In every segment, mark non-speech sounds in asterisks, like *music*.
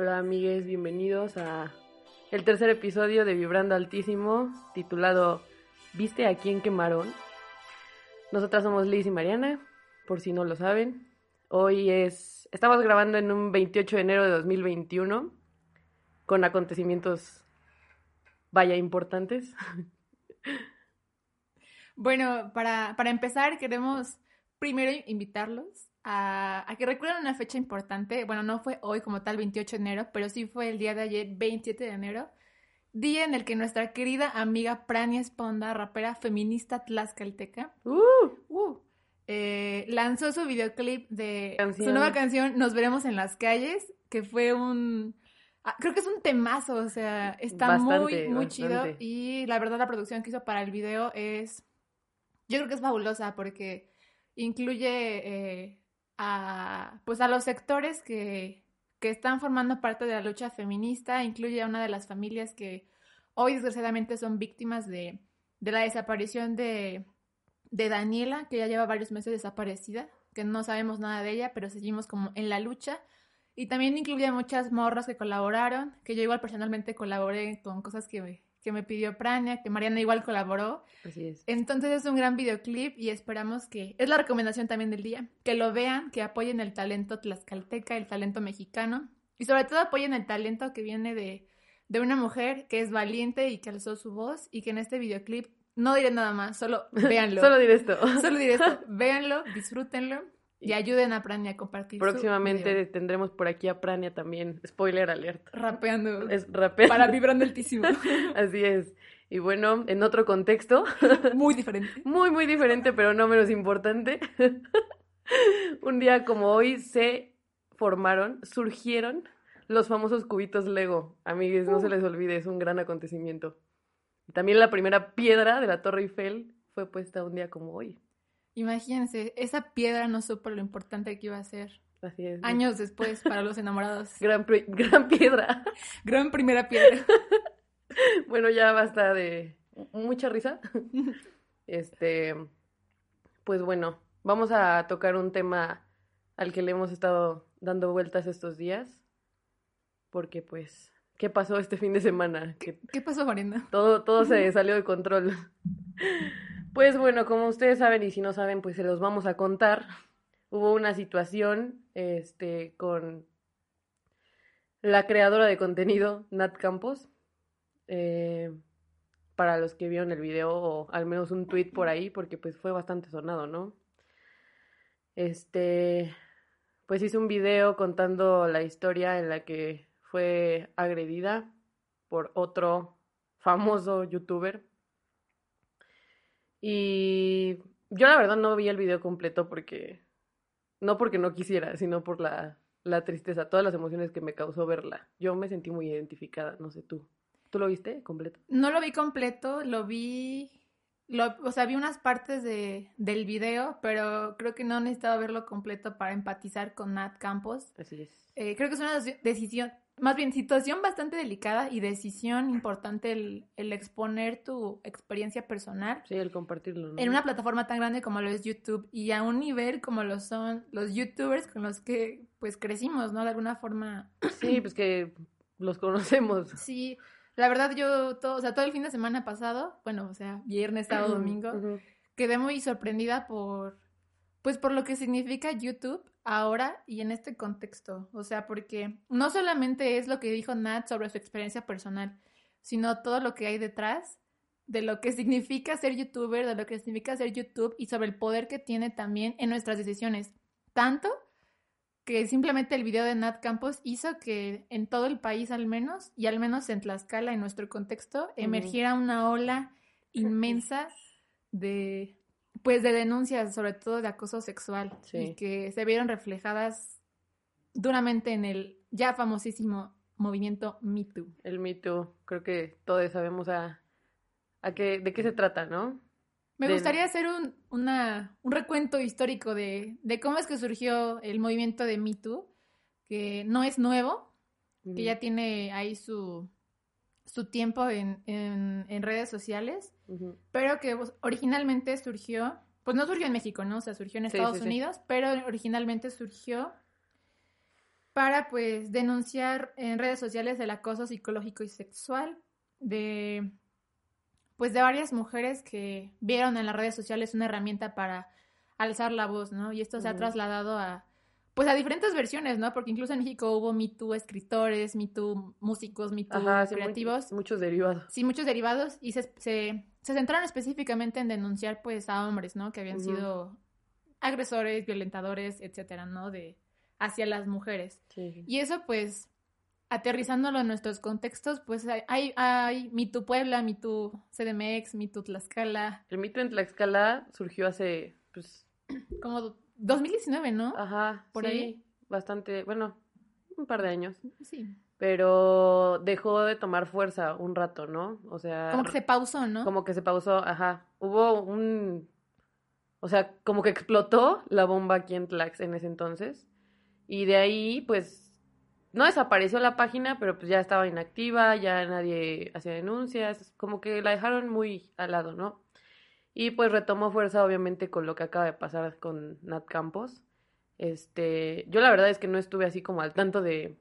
Hola amigues, bienvenidos a el tercer episodio de Vibrando Altísimo, titulado ¿Viste a quién quemaron? Nosotras somos Liz y Mariana, por si no lo saben. Hoy es, estamos grabando en un 28 de enero de 2021, con acontecimientos, vaya, importantes. *laughs* Bueno, para, para empezar, queremos primero invitarlos a, a, que recuerden una fecha importante. Bueno, no fue hoy como tal, 28 de enero, pero sí fue el día de ayer, 27 de enero. Día en el que nuestra querida amiga Prania Esponda, rapera feminista tlaxcalteca, ¡Uh! uh, eh, lanzó su videoclip de Canción. su nueva canción Nos veremos en las calles, que fue un... ah, creo que es un temazo, o sea, está Bastante, muy, muy chido. Y la verdad la producción que hizo para el video es... Yo creo que es fabulosa porque incluye eh, a, pues a los sectores que, que están formando parte de la lucha feminista, incluye a una de las familias que hoy desgraciadamente son víctimas de, de la desaparición de, de Daniela, que ya lleva varios meses desaparecida, que no sabemos nada de ella, pero seguimos como en la lucha. Y también incluye muchas morras que colaboraron, que yo igual personalmente colaboré con cosas que que me pidió Prania, que Mariana igual colaboró. Así es. Entonces es un gran videoclip y esperamos que, es la recomendación también del día, que lo vean, que apoyen el talento tlaxcalteca, el talento mexicano y sobre todo apoyen el talento que viene de, de una mujer que es valiente y que alzó su voz y que en este videoclip no diré nada más, solo véanlo. *laughs* Solo diré esto. *laughs* Solo diré esto, véanlo, disfrútenlo y ayuden a Prania a compartir. Próximamente tendremos por aquí a Prania también. Spoiler alert. rapeando Es para vibrando altísimo. *laughs* Así es. Y bueno, en otro contexto, Muy diferente. *laughs* muy, muy diferente, pero no menos importante. *laughs* Un día como hoy se formaron, surgieron los famosos cubitos Lego. Amigues, no se les olvide, es un gran acontecimiento. También la primera piedra de la Torre Eiffel fue puesta un día como hoy. Imagínense, esa piedra no supo lo importante que iba a ser. Así es. Años después para los enamorados. *laughs* Gran, gran piedra. *laughs* Gran primera piedra. *laughs* Bueno, ya basta de mucha risa. Este, pues bueno, vamos a tocar un tema al que le hemos estado dando vueltas estos días. Porque pues, ¿qué pasó este fin de semana? Que ¿Qué pasó, Mariana? todo, todo se salió de control. Pues bueno, como ustedes saben y si no saben, pues se los vamos a contar. Hubo una situación, este, con la creadora de contenido, Nat Campos. Eh, para los que vieron el video o al menos un tweet por ahí, porque pues fue bastante sonado, ¿no? Este, pues hizo un video contando la historia en la que fue agredida por otro famoso youtuber. Y yo la verdad no vi el video completo porque, no porque no quisiera, sino por la, la tristeza, todas las emociones que me causó verla. Yo me sentí muy identificada, no sé tú. ¿Tú lo viste completo? No lo vi completo, lo vi. Lo, o sea, vi unas partes de, del video, pero creo que no necesitaba verlo completo para empatizar con Nat Campos. Así es. Eh, creo que es una deci- decisión, más bien situación bastante delicada y decisión importante el, el exponer tu experiencia personal Sí, el compartirlo, ¿no? en una plataforma tan grande como lo es YouTube y a un nivel como lo son los YouTubers con los que pues crecimos, ¿no? De alguna forma. Sí, pues que los conocemos. Sí, la verdad yo todo, o sea, todo el fin de semana pasado, bueno, o sea, viernes, sábado, domingo, quedé muy sorprendida por, pues por lo que significa YouTube ahora y en este contexto. O sea, porque no solamente es lo que dijo Nat sobre su experiencia personal, sino todo lo que hay detrás de lo que *laughs* significa ser youtuber, de lo que significa ser YouTube y sobre el poder que tiene también en nuestras decisiones. Tanto que simplemente el video de Nat Campos hizo que en todo el país al menos, y al menos en Tlaxcala, en nuestro contexto, emergiera una ola inmensa de pues de denuncias, sobre todo de acoso sexual, Sí. y que se vieron reflejadas duramente en el ya famosísimo movimiento Me Too. El Me Too, creo que todos sabemos a, a qué, de qué se trata, ¿no? Me gustaría hacer un, una- un recuento histórico de, de cómo es que surgió el movimiento de Me Too, que no es nuevo, que ya tiene ahí su, su tiempo en, en- en redes sociales, pero que pues, originalmente surgió, pues no surgió en México, ¿no? O sea, surgió en Sí, Estados sí, sí. Unidos, pero originalmente surgió para pues denunciar en redes sociales el acoso psicológico y sexual de pues de varias mujeres que vieron en las redes sociales una herramienta para alzar la voz, ¿no? Y esto se ha trasladado a pues a diferentes versiones, ¿no? Porque incluso en México hubo Me Too escritores, Me Too músicos, Me Too creativos. muchos derivados. Sí, muchos derivados. Y se, se, centraron específicamente en denunciar, pues, a hombres, ¿no? Que habían sido agresores, violentadores, etcétera, ¿no? De, hacia las mujeres. Sí. Y eso, pues, aterrizándolo en nuestros contextos, pues hay, hay, Me Too Puebla, Me Too CDMX, Me Too Tlaxcala. El Me Too en Tlaxcala surgió hace, pues... *clears throat* Como 2019, ¿no? Ajá, por ahí. Bastante, bueno, un par de años. Sí. Pero dejó de tomar fuerza un rato, ¿no? O sea. Como que se pausó, ¿no? Como que se pausó, ajá. Hubo un. O sea, como que explotó la bomba aquí en Tlax en ese entonces. Y de ahí, pues. No desapareció la página, pero pues ya estaba inactiva, ya nadie hacía denuncias. Como que la dejaron muy al lado, ¿no? Y pues retomó fuerza obviamente con lo que acaba de pasar con Nat Campos. Este, yo la verdad es que no estuve así como al tanto de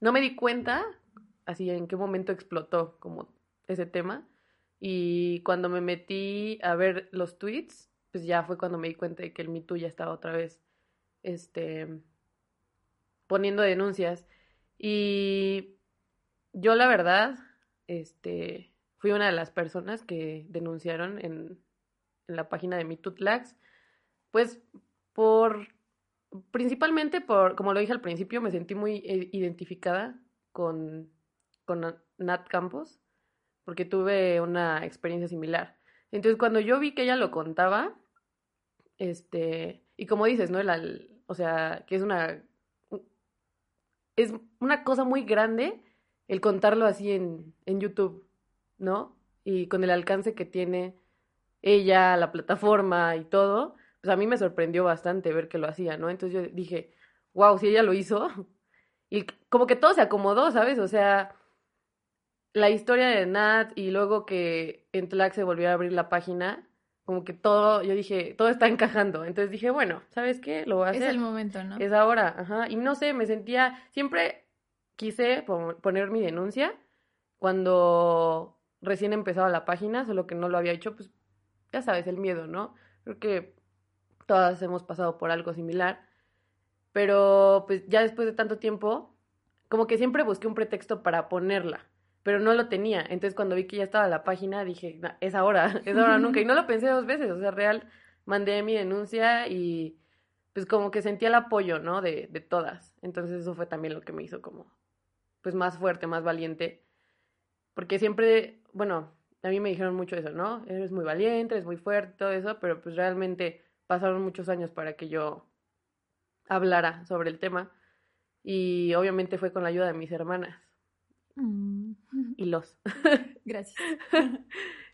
no me di cuenta así en qué momento explotó como ese tema y cuando me metí a ver los tweets, pues ya fue cuando me di cuenta de que el Me ya estaba otra vez este poniendo denuncias y yo la verdad este fui una de las personas que denunciaron en, la página de MeTooTlax, pues por, principalmente por, como lo dije al principio, me sentí muy eh, identificada con, con Nat Campos, porque tuve una experiencia similar. Entonces, cuando yo vi que ella lo contaba, este, y como dices, ¿no? o sea, que es una, es una cosa muy grande el contarlo así en, en YouTube. ¿no? Y con el alcance que tiene ella, la plataforma y todo, pues a mí me sorprendió bastante ver que lo hacía, ¿no? Entonces yo dije, wow, si ella lo hizo. *laughs* Y como que todo se acomodó, ¿sabes? O sea, la historia de Nat y luego que en Tlac se volvió a abrir la página, como que todo, yo dije, todo está *laughs* encajando. Entonces dije, bueno, ¿sabes qué? Lo voy a hacer. Es el momento, ¿no? Es ahora, ajá. Y no sé, me sentía, siempre quise poner mi denuncia cuando recién empezaba la página, solo que no lo había hecho, pues ya sabes, el miedo, ¿no? Creo que todas hemos pasado por algo similar, pero pues ya después de tanto tiempo, como que siempre busqué un pretexto para ponerla, pero no lo tenía. Entonces cuando vi que ya estaba la página, dije, es ahora, *laughs* es ahora nunca. Y no lo pensé dos veces, o sea, real, mandé mi denuncia y pues como que sentí el apoyo, ¿no? De, de todas. Entonces eso fue también lo que me hizo como, pues más fuerte, más valiente porque siempre, bueno, a mí me dijeron mucho eso, ¿no? Eres muy valiente, eres muy fuerte, todo eso, pero pues realmente pasaron muchos años para que yo hablara sobre el tema. Y obviamente fue con la ayuda de mis hermanas. Mm. Y los. *laughs* Gracias. *laughs*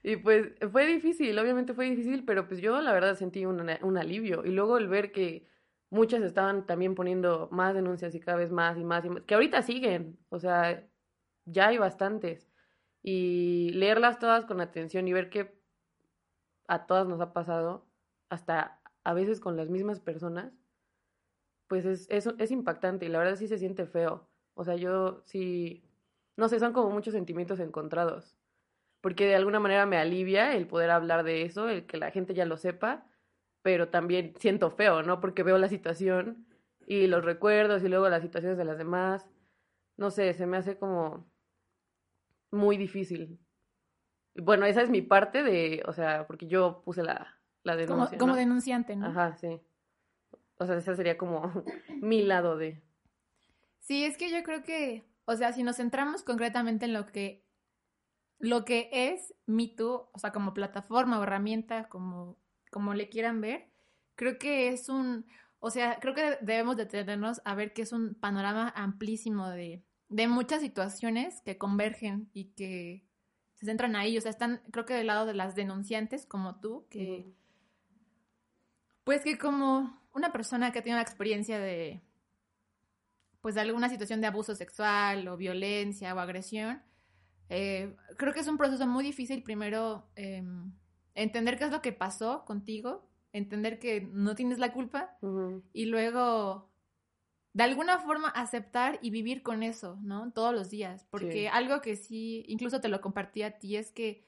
y pues fue difícil, obviamente fue difícil, pero pues yo la verdad sentí un, un alivio. Y luego el ver que muchas estaban también poniendo más denuncias y cada vez más y más y más, que ahorita siguen, o sea, ya hay bastantes y leerlas todas con atención y ver que a todas nos ha pasado, hasta a veces con las mismas personas, pues es, es, es impactante y la verdad sí se siente feo. O sea, yo sí, no sé, son como muchos sentimientos encontrados, porque de alguna manera me alivia el poder hablar de eso, el que la gente ya lo sepa, pero también siento feo, ¿no? Porque veo la situación y los recuerdos y luego las situaciones de las demás. No sé, se me hace como muy difícil. Bueno, esa es mi parte de, o sea, porque yo puse la, la denuncia. Como, denunciante, ¿no? Ajá, sí. O sea, ese sería como *laughs* mi lado de... Sí, es que yo creo que, o sea, si nos centramos concretamente en lo que, lo que es MeToo, o sea, como plataforma o herramienta, como, como le quieran ver, creo que es un, o sea, creo que debemos detenernos a ver que es un panorama amplísimo de, de muchas situaciones que convergen y que se centran ahí, o sea, están creo que del lado de las denunciantes como tú, que pues que como una persona que tiene una experiencia de pues de alguna situación de abuso sexual o violencia o agresión, eh, creo que es un proceso muy difícil primero em, entender qué es lo que pasó contigo, entender que no tienes la culpa y luego de alguna forma aceptar y vivir con eso, ¿no? Todos los días. Porque Sí. algo que sí, incluso te lo compartí a ti, es que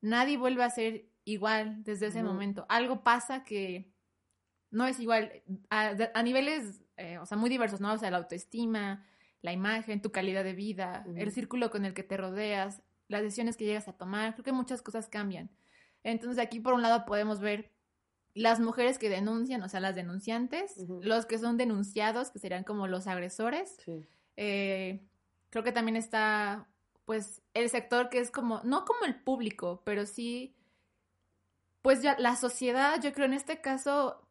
nadie vuelve a ser igual desde ese momento. Algo pasa que no es igual a, niveles, eh, o sea, muy diversos, ¿no? O sea, la autoestima, la imagen, tu calidad de vida, el círculo con el que te rodeas, las decisiones que llegas a tomar. Creo que muchas cosas cambian. Entonces aquí por un lado podemos ver las mujeres que denuncian, o sea, las denunciantes, los que son denunciados, que serían como los agresores. Sí. Eh, creo que también está, pues, el sector que es como, no como el público, pero sí, pues ya la sociedad, yo creo en este caso,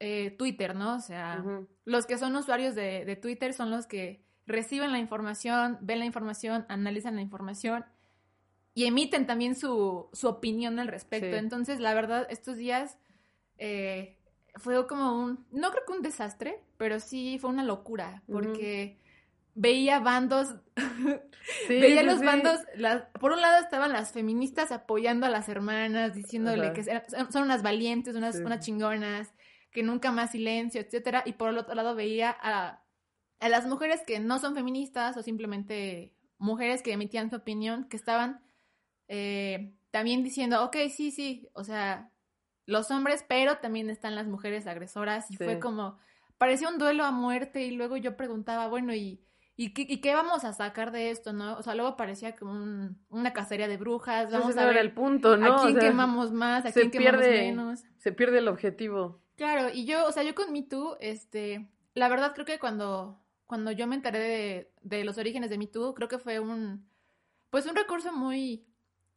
eh, Twitter, ¿no? O sea, los que son usuarios de, de Twitter son los que reciben la información, ven la información, analizan la información y emiten también su, su opinión al respecto. Sí. Entonces, la verdad, estos días eh, fue como un, no creo que un desastre, pero sí fue una locura, porque veía bandos, *laughs* Sí, veía sí, los bandos, las- por un lado estaban las feministas apoyando a las hermanas, diciéndole Ajá. que son unas valientes, unas, unas chingonas, que nunca más silencio, etcétera, y por el otro lado veía a, a las mujeres que no son feministas o simplemente mujeres que emitían su opinión, que estaban eh, también diciendo, ok, sí, sí, o sea, los hombres, pero también están las mujeres agresoras, y fue como, parecía un duelo a muerte, y luego yo preguntaba, bueno, ¿y, y, qué, y qué vamos a sacar de esto, no? O sea, luego parecía como un- una cacería de brujas, vamos no a era ver el punto, ¿no? a O quién sea, quemamos más, a quién quemamos menos. Se pierde el objetivo. Claro, y yo, o sea, yo con Me Too, este, la verdad creo que cuando, cuando yo me enteré de, de los orígenes de Me Too, creo que fue un, pues un recurso muy,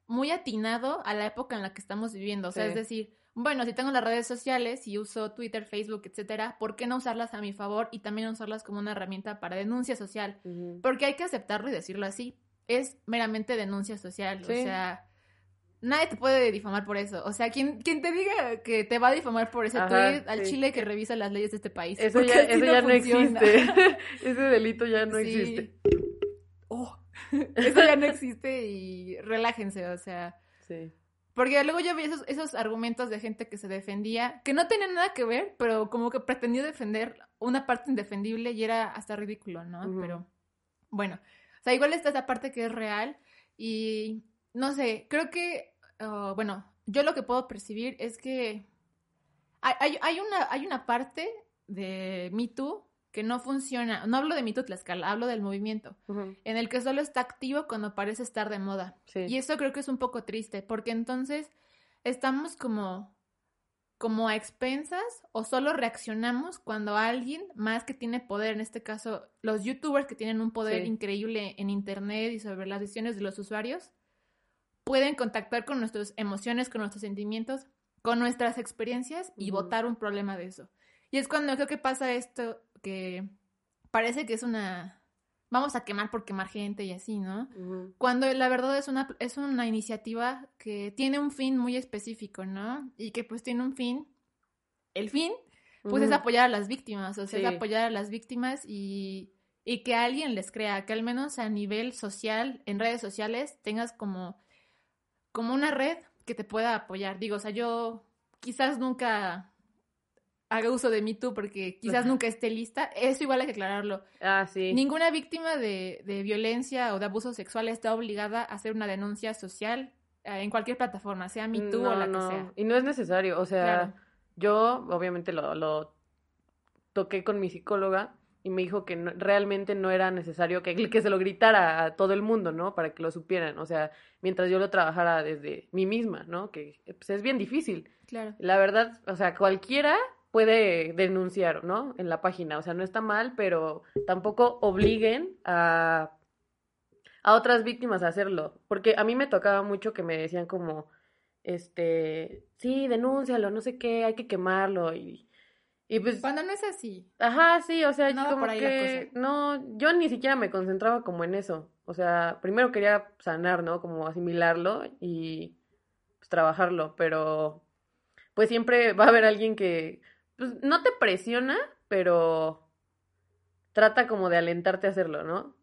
muy atinado a la época en la que estamos viviendo. O sea, Sí. es decir, bueno, si tengo las redes sociales y uso Twitter, Facebook, etcétera, ¿por qué no usarlas a mi favor y también usarlas como una herramienta para denuncia social? Porque hay que aceptarlo y decirlo así. Es meramente denuncia social. O sea, nadie te puede difamar por eso. O sea, quien, quien te diga que te va a difamar por ese Ajá, tweet, al sí. chile que revisa las leyes de este país. Eso ya, no existe. *laughs* *laughs* Ese delito ya no Sí. existe. Oh, *laughs* eso ya no existe y relájense, o sea. Sí. Porque luego yo vi esos, esos argumentos de gente que se defendía, que no tenían nada que ver, pero como que pretendió defender una parte indefendible y era hasta ridículo, ¿no? Pero bueno, o sea, igual está esa parte que es real y no sé, creo que, ah, bueno, yo lo que puedo percibir es que hay, una, hay una parte de Me Too que no funciona, no hablo de Me Too Tlaxcala, hablo del movimiento, en el que solo está activo cuando parece estar de moda. Sí. Y eso creo que es un poco triste, porque entonces estamos como, como a expensas o solo reaccionamos cuando alguien más que tiene poder, en este caso los youtubers que tienen un poder Sí. increíble en internet y sobre las decisiones de los usuarios, pueden contactar con nuestras emociones, con nuestros sentimientos, con nuestras experiencias y votar un problema de eso. Y es cuando creo que pasa esto que parece que es una... Vamos a quemar por quemar gente y así, ¿no? Cuando la verdad es una, es una iniciativa que tiene un fin muy específico, ¿no? Y que pues tiene un fin, el fin, pues es apoyar a las víctimas, o sea, Sí. es apoyar a las víctimas y, y que alguien les crea, que al menos a nivel social, en redes sociales, tengas como, como una red que te pueda apoyar. Digo, o sea, yo quizás nunca haga uso de Me Too porque quizás nunca esté lista, eso igual hay que aclararlo. Ah, sí. Ninguna víctima de, de violencia o de abuso sexual está obligada a hacer una denuncia social eh, en cualquier plataforma, sea Me Too o la no. que sea. Y no es necesario. O sea, Claro. yo obviamente lo, lo toqué con mi psicóloga y me dijo que no- realmente no era necesario que, que se lo gritara a todo el mundo, ¿no? Para que lo supieran. O sea, mientras yo lo trabajara desde mí misma, ¿no? Que pues, es bien difícil. Claro. La verdad, o sea, cualquiera puede denunciar, ¿no? En la página, o sea, no está mal, pero tampoco obliguen a, a otras víctimas a hacerlo, porque a mí me tocaba mucho que me decían como, este, sí, denúncialo, no sé qué, hay que quemarlo y, y pues, Cuando no es así. ajá, sí, o sea, No como que, no, yo ni siquiera me concentraba como en eso, o sea, primero quería sanar, ¿no? Como asimilarlo y pues, trabajarlo, pero pues siempre va a haber alguien que pues, no te presiona, pero trata como de alentarte a hacerlo, ¿no?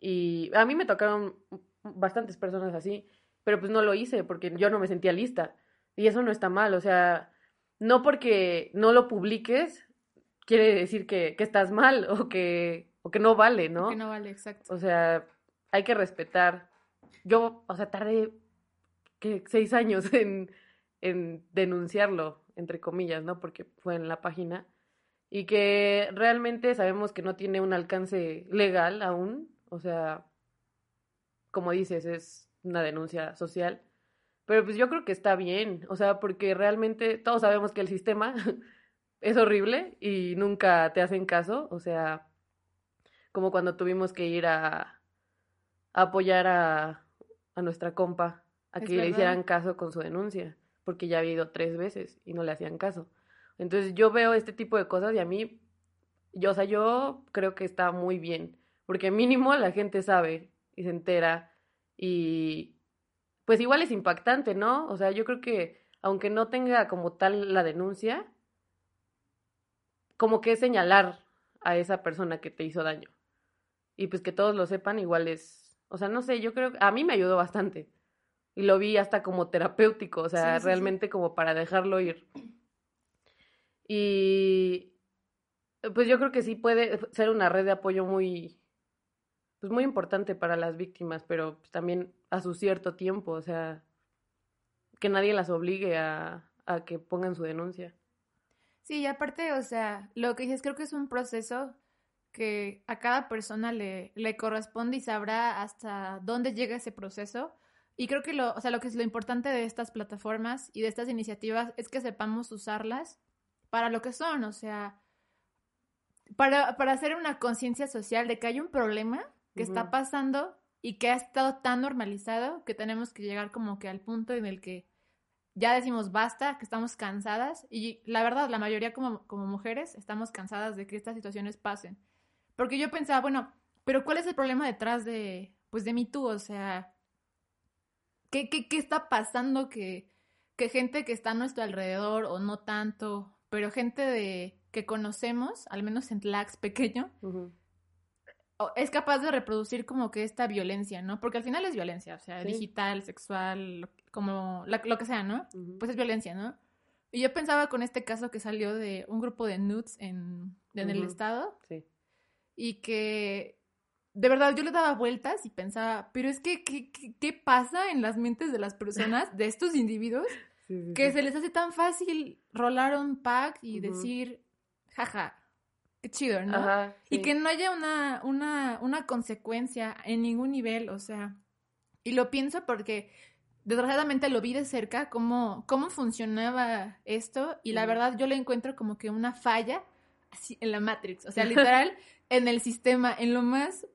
Y a mí me tocaron bastantes personas así, pero pues no lo hice porque yo no me sentía lista. Y eso no está mal, o sea, no porque no lo publiques quiere decir que, que estás mal o que, o que no vale, ¿no? Que no vale, exacto. O sea, hay que respetar. Yo, o sea, tardé seis años *laughs* en, en denunciarlo, entre comillas, ¿no? Porque fue en la página. Y que realmente sabemos que no tiene un alcance legal aún. O sea, como dices, es una denuncia social. Pero pues yo creo que está bien. O sea, porque realmente todos sabemos que el sistema *laughs* es horrible y nunca te hacen caso. O sea, como cuando tuvimos que ir a, a apoyar a, a nuestra compa a Es que le hicieran caso con su denuncia, porque ya había ido tres veces y no le hacían caso. Entonces yo veo este tipo de cosas y a mí, yo, o sea, yo creo que está muy bien, porque mínimo la gente sabe y se entera y pues igual es impactante, ¿no? O sea, yo creo que aunque no tenga como tal la denuncia, como que es señalar a esa persona que te hizo daño. Y pues que todos lo sepan, igual es, o sea, no sé, yo creo que a mí me ayudó bastante. Y lo vi hasta como terapéutico, o sea, Sí, sí, sí. realmente como para dejarlo ir. Y pues yo creo que sí puede ser una red de apoyo muy, pues muy importante para las víctimas, pero pues también a su cierto tiempo, o sea, que nadie las obligue a, a que pongan su denuncia. Sí, y aparte, o sea, lo que dices, creo que es un proceso que a cada persona le, le corresponde y sabrá hasta dónde llega ese proceso. Y creo que lo, o sea, lo que es lo importante de estas plataformas y de estas iniciativas es que sepamos usarlas para lo que son, o sea, para, para hacer una conciencia social de que hay un problema que está pasando y que ha estado tan normalizado que tenemos que llegar como que al punto en el que ya decimos basta, que estamos cansadas y la verdad, la mayoría como, como mujeres estamos cansadas de que estas situaciones pasen. Porque yo pensaba, bueno, pero ¿cuál es el problema detrás de, pues de Me Too? O sea, ¿qué, qué, qué está pasando que, que gente que está a nuestro alrededor o no tanto, pero gente de que conocemos, al menos en Tlax pequeño, Ujú. o- es capaz de reproducir como que esta violencia, ¿no? Porque al final es violencia, o sea, Sí. digital, sexual, como la- lo que sea, ¿no? Pues es violencia, ¿no? Y yo pensaba con este caso que salió de un grupo de nudes en, en el estado Sí. y que de verdad yo le daba vueltas y pensaba, pero es que, ¿qué, qué, qué pasa en las mentes de las personas, de estos individuos, *laughs* Sí, sí, que se les hace tan fácil rolar un pack y Ujú. decir, jaja, chido, ¿no? Ajá, Y que no haya una, una, una consecuencia en ningún nivel, o sea, y lo pienso porque desgraciadamente lo vi de cerca, cómo, cómo funcionaba esto, y la verdad yo le encuentro como que una falla así en la Matrix, o sea, *laughs* literal, en el sistema, en lo más,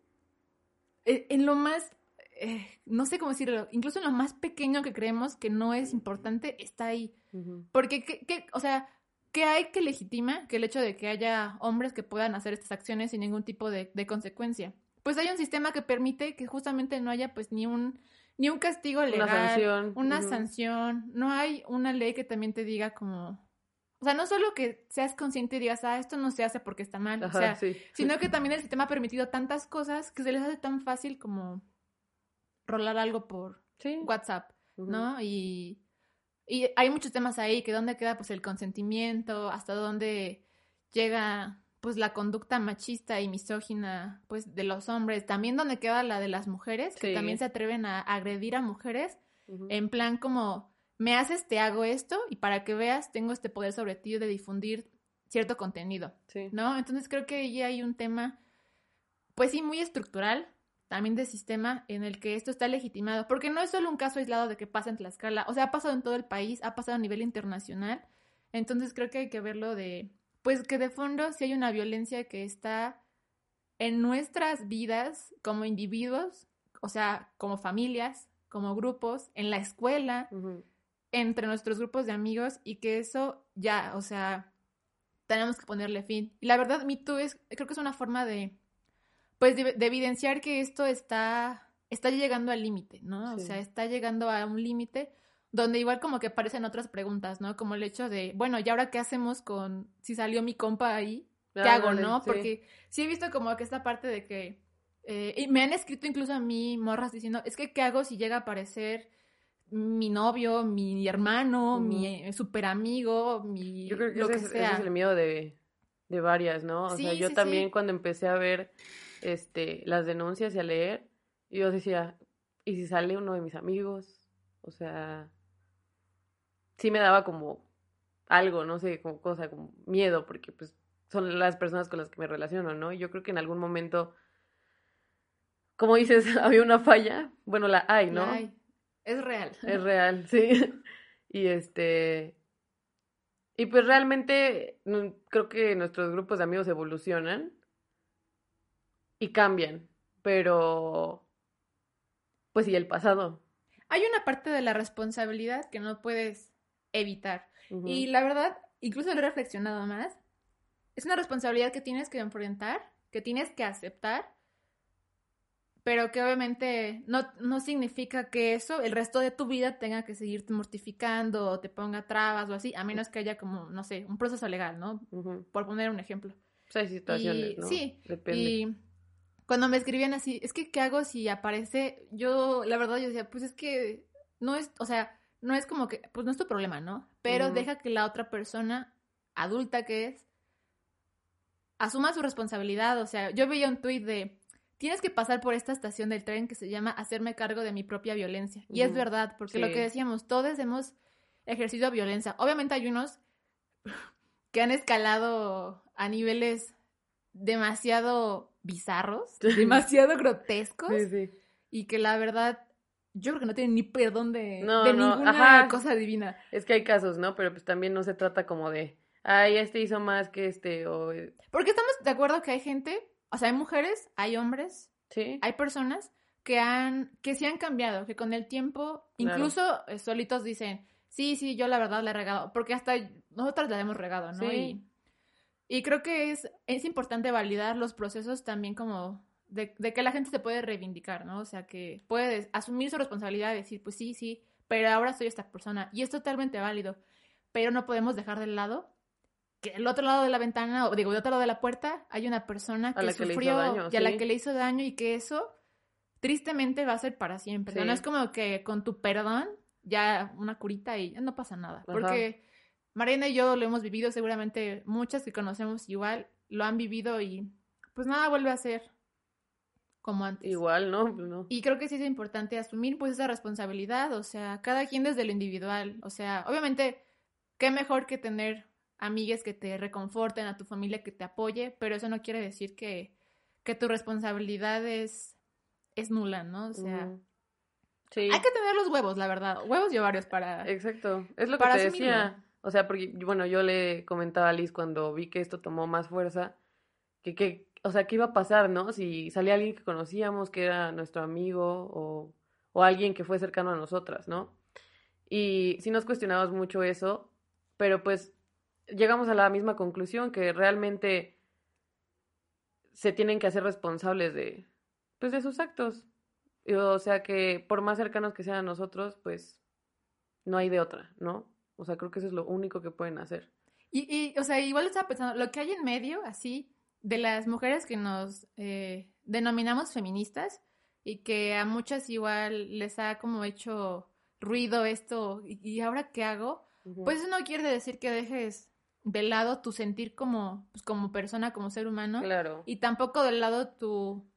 eh, en lo más, eh, no sé cómo decirlo, incluso en lo más pequeño que creemos que no es importante, está ahí. Porque, ¿qué, qué- o sea, ¿qué hay que legitima que el hecho de que haya hombres que puedan hacer estas acciones sin ningún tipo de, de consecuencia? Pues hay un sistema que permite que justamente no haya pues ni un, ni un castigo Una legal, sanción. una sanción, no hay una ley que también te diga como... O sea, no solo que seas consciente y digas, ah, esto no se hace porque está mal, o sea, sí. sino que también el sistema ha permitido tantas cosas que se les hace tan fácil como rolar algo por Sí. WhatsApp. ¿no? Y, y hay muchos temas ahí, que dónde queda pues el consentimiento, hasta dónde llega pues la conducta machista y misógina pues de los hombres, también dónde queda la de las mujeres, que Sí. también se atreven a agredir a mujeres, en plan como me haces, te hago esto, y para que veas, tengo este poder sobre ti de difundir cierto contenido. Sí. ¿no? Entonces creo que ahí hay un tema, pues sí, muy estructural, también de sistema, en el que esto está legitimado, porque no es solo un caso aislado de que pasa en Tlaxcala, o sea, ha pasado en todo el país, ha pasado a nivel internacional, entonces creo que hay que verlo de, pues que de fondo sí hay una violencia que está en nuestras vidas como individuos, o sea, como familias, como grupos, en la escuela, Ujú. entre nuestros grupos de amigos y que eso ya, o sea, tenemos que ponerle fin. Y la verdad, Me Too es, creo que es una forma de, pues, de, de evidenciar que esto está, está llegando al límite, ¿no? O sea, está llegando a un límite donde igual como que aparecen otras preguntas, ¿no? Como el hecho de, bueno, ¿y ahora qué hacemos con si salió mi compa ahí? ¿Qué hago, no? sí. Porque sí he visto como que esta parte de que, eh, y me han escrito incluso a mí morras diciendo, es que ¿qué hago si llega a aparecer mi novio, mi hermano, mi super amigo, mi Yo creo que, lo ese, que es, sea? ese es el miedo de, de varias, ¿no? O sea, yo sí, también cuando empecé a ver este las denuncias y a leer, yo decía, ¿y si sale uno de mis amigos? O sea, sí me daba como algo, no sé, como cosa, como miedo, porque pues son las personas con las que me relaciono, ¿no? Y yo creo que en algún momento, como dices, *laughs* había una falla, bueno, la hay, ¿no? La hay. Es real. Es real, *laughs* sí. Y este. Y pues realmente creo que nuestros grupos de amigos evolucionan y cambian, pero pues y el pasado. Hay una parte de la responsabilidad que no puedes evitar. Y la verdad, incluso lo he reflexionado más. Es una responsabilidad que tienes que enfrentar, que tienes que aceptar, pero que obviamente no, no significa que eso el resto de tu vida tenga que seguirte mortificando o te ponga trabas o así, a menos que haya como, no sé, un proceso legal, ¿no? Por poner un ejemplo. Pues hay situaciones, Y- ¿no? sí, Depende. Y cuando me escribían así, es que ¿qué hago si aparece? Yo, la verdad, yo decía, pues es que no es, o sea, no es como que, pues no es tu problema, ¿no? Pero deja que la otra persona, adulta que es, asuma su responsabilidad. O sea, yo veía un tuit de, tienes que pasar por esta estación del tren que se llama hacerme cargo de mi propia violencia. Y es verdad, porque lo que decíamos, todos hemos ejercido violencia. Obviamente hay unos que han escalado a niveles demasiado bizarros, *laughs* demasiado grotescos, Sí, sí. y que la verdad yo creo que no tienen ni perdón de, No, de no, ninguna ajá. cosa divina. Es que hay casos, ¿no? Pero pues también no se trata como de, ay, este hizo más que este, o... eh, Porque estamos de acuerdo que hay gente, o sea, hay mujeres, hay hombres, Sí, hay personas que han, que sí han cambiado, que con el tiempo, incluso eh, solitos dicen, sí, sí, yo la verdad la he regado, porque hasta nosotras la hemos regado, ¿no? Sí. Y, y creo que es, es importante validar los procesos también como de, de que la gente se puede reivindicar, ¿no? O sea, que puede asumir su responsabilidad y decir, pues sí, sí, pero ahora soy esta persona y es totalmente válido, pero no podemos dejar de lado que del otro lado de la ventana, o digo, del otro lado de la puerta, hay una persona A que la que sufrió daño, y a la sí. que le hizo daño y que eso tristemente va a ser para siempre. Sí. No es como que con tu perdón ya una curita y ya no pasa nada. Ajá. Porque Mariana y yo lo hemos vivido, seguramente muchas que conocemos igual lo han vivido y pues nada vuelve a ser como antes. igual, ¿no? Pues no. Y creo que sí es importante asumir pues esa responsabilidad, o sea, cada quien desde lo individual, o sea, obviamente, qué mejor que tener amigues que te reconforten, a tu familia que te apoye, pero eso no quiere decir que, que tu responsabilidad es, es nula, ¿no? O sea. Sí. hay que tener los huevos, la verdad, huevos y para... Exacto, es lo que para te decía. O sea, porque, bueno, yo le comentaba a Liz cuando vi que esto tomó más fuerza, que, que, o sea, ¿qué iba a pasar, no? Si salía alguien que conocíamos, que era nuestro amigo, o, o alguien que fue cercano a nosotras, ¿no? Y sí nos cuestionamos mucho eso, pero pues llegamos a la misma conclusión, que realmente se tienen que hacer responsables de, pues, de sus actos. O sea, que por más cercanos que sean a nosotros, pues, no hay de otra, ¿no? O sea, creo que eso es lo único que pueden hacer. Y, y, o sea, igual estaba pensando, lo que hay en medio, así, de las mujeres que nos eh, denominamos feministas y que a muchas igual les ha como hecho ruido esto, y, y ahora qué hago? Pues eso no quiere decir que dejes de lado tu sentir como, pues, como persona, como ser humano, Claro. y tampoco de lado tu,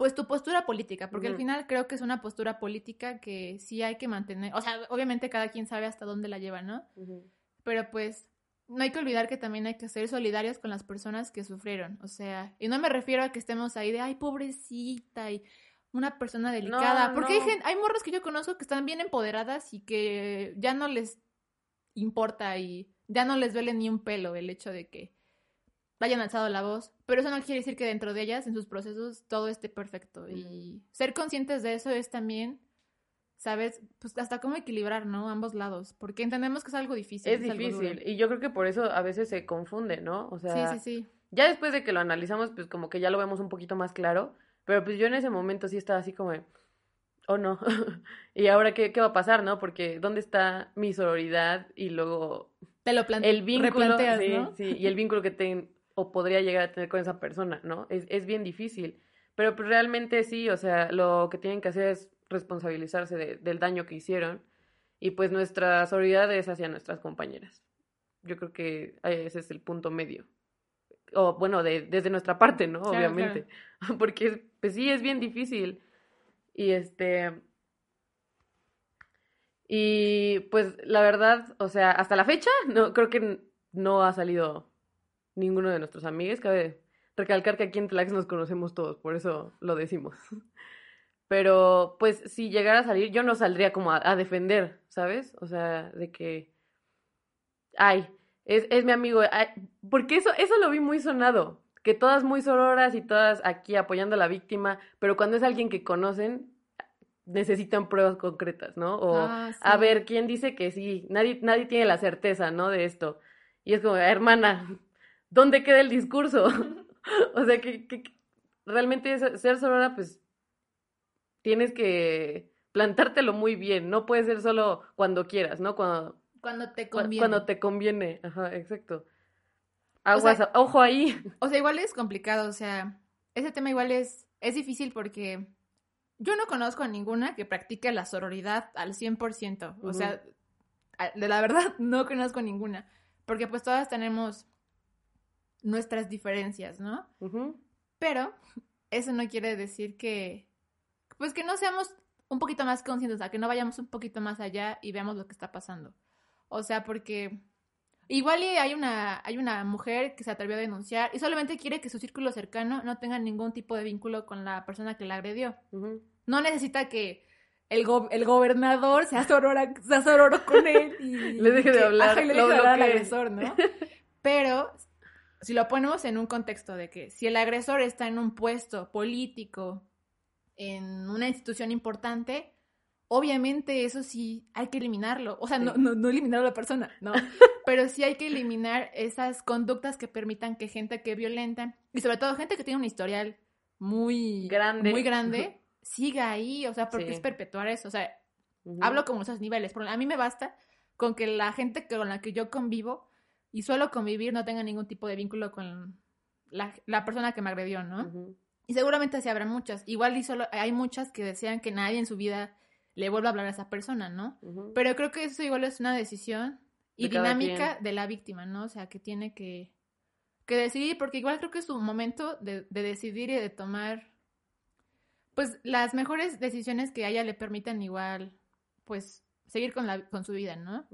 pues tu postura política, porque al final creo que es una postura política que sí hay que mantener, o sea, obviamente cada quien sabe hasta dónde la lleva, ¿no? Pero pues no hay que olvidar que también hay que ser solidarios con las personas que sufrieron, o sea, y no me refiero a que estemos ahí de, ay, pobrecita, y una persona delicada, No, porque hay, no. gen- hay morras que yo conozco que están bien empoderadas y que ya no les importa y ya no les duele ni un pelo el hecho de que hayan alzado la voz, pero eso no quiere decir que dentro de ellas, en sus procesos, todo esté perfecto, y ser conscientes de eso es también... ¿Sabes? Pues hasta cómo equilibrar, ¿no? Ambos lados. Porque entendemos que es algo difícil. Es difícil. Y yo creo que por eso a veces se confunde, ¿no? O sea, Sí, sí, sí. ya después de que lo analizamos, pues como que ya lo vemos un poquito más claro. Pero pues yo en ese momento sí estaba así como, de, oh no. *laughs* ¿Y ahora qué, qué va a pasar, no? Porque ¿dónde está mi sororidad? Y luego Te lo planteas. el vínculo, sí, ¿no? sí, y el vínculo que ten, o podría llegar a tener con esa persona, ¿no? Es, es bien difícil. Pero pues realmente sí, o sea, lo que tienen que hacer es responsabilizarse de- del daño que hicieron. Y pues nuestra solidaridad es hacia nuestras compañeras. Yo creo que ese es el punto medio. o bueno, de, desde nuestra parte, ¿no? Claro, Obviamente. *laughs* Porque, pues sí, es bien difícil. Y este... Y pues la verdad, o sea, hasta la fecha, no, creo que no ha salido ninguno de nuestros amigos. Cabe recalcar que aquí en Tlax nos conocemos todos, por eso lo decimos. *laughs* Pero pues si llegara a salir, yo no saldría como a, a defender, ¿sabes? O sea, de que, ay, es, es mi amigo, ay, porque eso, eso lo vi muy sonado, que todas muy sororas y todas aquí apoyando a la víctima, pero cuando es alguien que conocen, necesitan pruebas concretas, ¿no? O Ah, a sí. ver, ¿quién dice que sí? Nadie, nadie tiene la certeza, ¿no? De esto. Y es como, hermana, ¿dónde queda el discurso? *laughs* o sea, que, realmente ser sorora, pues tienes que plantártelo muy bien, no puede ser solo cuando quieras, ¿no? Cuando, Cuando te conviene. cuando te conviene, ajá, exacto. sea- Aguas, ojo ahí. O sea, igual es complicado, o sea, ese tema igual es, es difícil porque yo no conozco a ninguna que practique la sororidad al 100%. O Ujú. sea, a- de la verdad *laughs* no conozco ninguna. Porque pues todas tenemos nuestras diferencias, ¿no? Pero eso no quiere decir que, pues que no seamos un poquito más conscientes, o sea, que no vayamos un poquito más allá y veamos lo que está pasando. O sea, porque igual hay una, hay una mujer que se atrevió a denunciar y solamente quiere que su círculo cercano no tenga ningún tipo de vínculo con la persona que la agredió. No necesita que el, go- el gobernador sea sorora, sea sororo con él y Le deje de hablar, ajá, y le lo deje de hablar al agresor, ¿no? *laughs* Pero si lo ponemos en un contexto de que si el agresor está en un puesto político, en una institución importante, obviamente eso sí hay que eliminarlo. O sea, no, no, no eliminar a la persona, no. *laughs* Pero sí hay que eliminar esas conductas que permitan que gente que violenta, y sobre todo gente que tiene un historial muy Grande. muy grande, siga ahí. O sea, porque Sí. es perpetuar eso. O sea, hablo como esos niveles. porque A mí me basta con que la gente con la que yo convivo y suelo convivir no tenga ningún tipo de vínculo con la, la persona que me agredió, ¿no? Y seguramente así habrá muchas. Igual y solo hay muchas que desean que nadie en su vida le vuelva a hablar a esa persona, ¿no? Pero creo que eso igual es una decisión y De dinámica de la víctima, ¿no? O sea, que tiene que, que decidir, porque igual creo que es su momento de, de decidir y de tomar, pues, las mejores decisiones que a ella le permitan igual, pues, seguir con, la, con su vida, ¿no?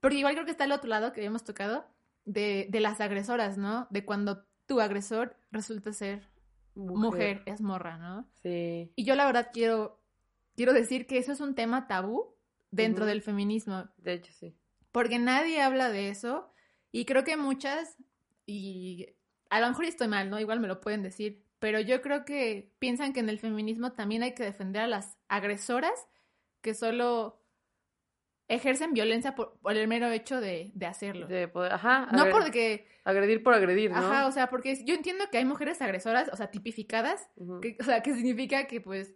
Porque igual creo que está el otro lado que habíamos tocado, de, de las agresoras, ¿no? De cuando tu agresor resulta ser mujer, es morra, ¿no? Sí. Y yo la verdad quiero, quiero decir que eso es un tema tabú dentro del feminismo, De hecho, sí. porque nadie habla de eso y creo que muchas, y a lo mejor estoy mal, ¿no? Igual me lo pueden decir, pero yo creo que piensan que en el feminismo también hay que defender a las agresoras que solo ejercen violencia por, por el mero hecho de, de hacerlo. De poder- ajá. no porque, Agredir por agredir, ¿no? ajá, o sea, porque yo entiendo que hay mujeres agresoras, o sea, tipificadas, que, o sea, que significa que pues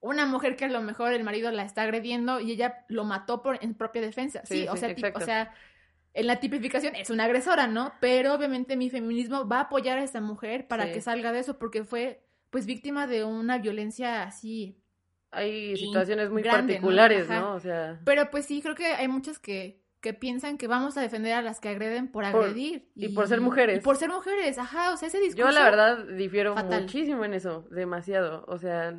una mujer que a lo mejor el marido la está agrediendo y ella lo mató por en propia defensa. Sí, Sí, o sí, sea, exacto. o sea, en la tipificación es una agresora, ¿no? Pero obviamente mi feminismo va a apoyar a esta mujer para Sí. que salga de eso porque fue pues víctima de una violencia así. Hay situaciones muy particulares. ¿no? O sea, Pero pues sí, creo que hay muchas que que piensan que vamos a defender a las que agreden por Por- agredir. y por ser mujeres. Y por ser mujeres, ajá, o sea, ese discurso... yo la verdad difiero fatal. muchísimo en eso, demasiado. O sea,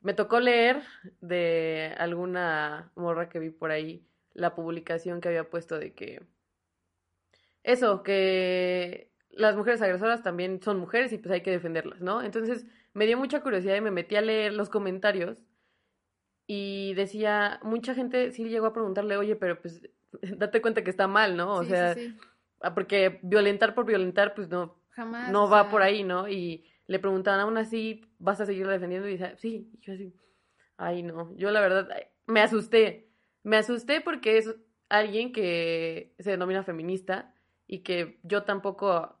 me tocó leer de alguna morra que vi por ahí la publicación que había puesto de que eso, que las mujeres agresoras también son mujeres y pues hay que defenderlas, ¿no? Entonces me dio mucha curiosidad y me metí a leer los comentarios y decía, mucha gente sí llegó a preguntarle, oye, pero pues *laughs* date cuenta que está mal, ¿no? O Sí, sea, sí, sí. ah, porque violentar por violentar, pues no, Jamás. no o va sea, por ahí, ¿no? Y le preguntaban, aún así, ¿vas a seguirla defendiendo? Y dice, sí, y yo así, ay, no, yo la verdad me asusté, me asusté porque es alguien que se denomina feminista y que yo tampoco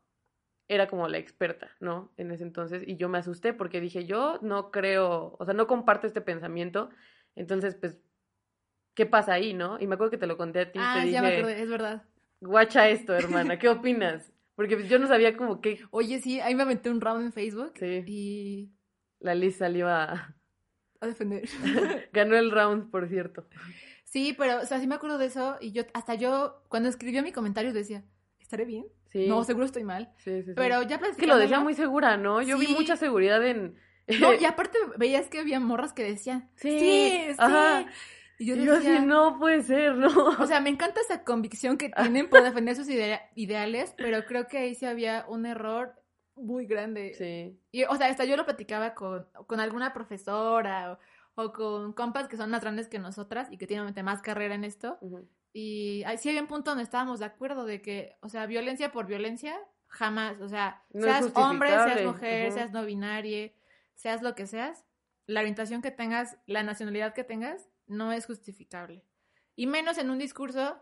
era como la experta, ¿no? En ese entonces, y yo me asusté porque dije, yo no creo, o sea, no comparto este pensamiento, entonces, pues, ¿qué pasa ahí, no? Y me acuerdo que te lo conté a ti, Ah, te ya me dije, acordé, es verdad. guacha esto, hermana, ¿qué opinas? *laughs* Porque pues, yo no sabía como que Oye, sí, ahí me aventé un round en Facebook Sí. y la Liz salió a... *laughs* a defender. *laughs* Ganó el round, por cierto. sí, pero, o sea, sí me acuerdo de eso y yo, hasta yo, cuando escribió mi comentario decía, ¿estaré bien? Sí. No, seguro estoy mal. Sí, sí, sí. Pero ya Es que lo decía muy segura, ¿no? Yo vi Sí. mucha seguridad en... No, *laughs* y aparte veías que había morras que decían, Sí, sí, sí. ajá. Y yo Y yo decía, así, no puede ser, ¿no? o sea, me encanta esa convicción que tienen por defender sus idea- ideales, pero creo que ahí sí había un error muy grande. Sí. Y, o sea, hasta yo lo platicaba con, con alguna profesora o, o con compas que son más grandes que nosotras y que tienen más carrera en esto. Ujú. Y ahí sí había un punto donde estábamos de acuerdo de que, o sea, violencia por violencia, jamás, o sea, No seas hombre, seas mujer, seas no binario, seas lo que seas, la orientación que tengas, la nacionalidad que tengas, no es justificable. Y menos en un discurso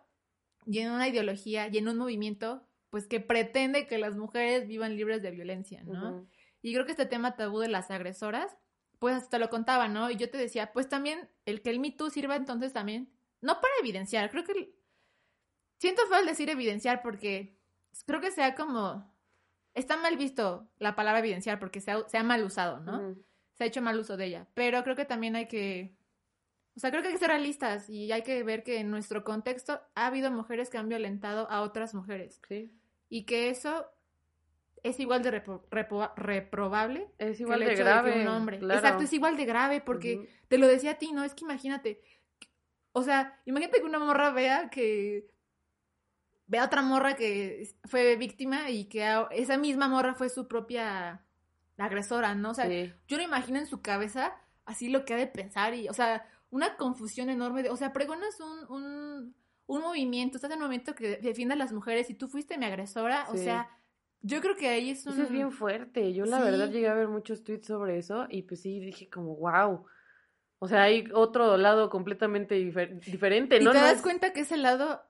y en una ideología y en un movimiento, pues que pretende que las mujeres vivan libres de violencia, ¿no? Y creo que este tema tabú de las agresoras, pues hasta lo contaba, ¿no? Y yo te decía, pues también el que el Me Too sirva entonces también, no para evidenciar, creo que... Siento feo el decir evidenciar porque creo que sea como... Está mal visto la palabra evidenciar porque se ha, se ha mal usado, ¿no? Se ha hecho mal uso de ella. Pero creo que también hay que... O sea, creo que hay que ser realistas y hay que ver que en nuestro contexto ha habido mujeres que han violentado a otras mujeres Sí. y que eso es igual de repro- repro- reprobable Es que igual el de hecho grave. que un hombre. claro. Exacto, es igual de grave porque te lo decía a ti, ¿no? Es que imagínate, o sea, imagínate que una morra vea que vea a otra morra que fue víctima y que esa misma morra fue su propia agresora, ¿no? O sea, Sí. yo lo imagino en su cabeza así lo que ha de pensar y, o sea, una confusión enorme de, o sea, pregonas un, un, un movimiento, estás en un movimiento que defiende a las mujeres y tú fuiste mi agresora, o sea, yo creo que ahí es un... Eso es bien fuerte. Yo la Sí. verdad llegué a ver muchos tweets sobre eso y pues sí dije como, wow. O sea, hay otro lado completamente difer- diferente, Y ¿no? te No das es- cuenta que ese lado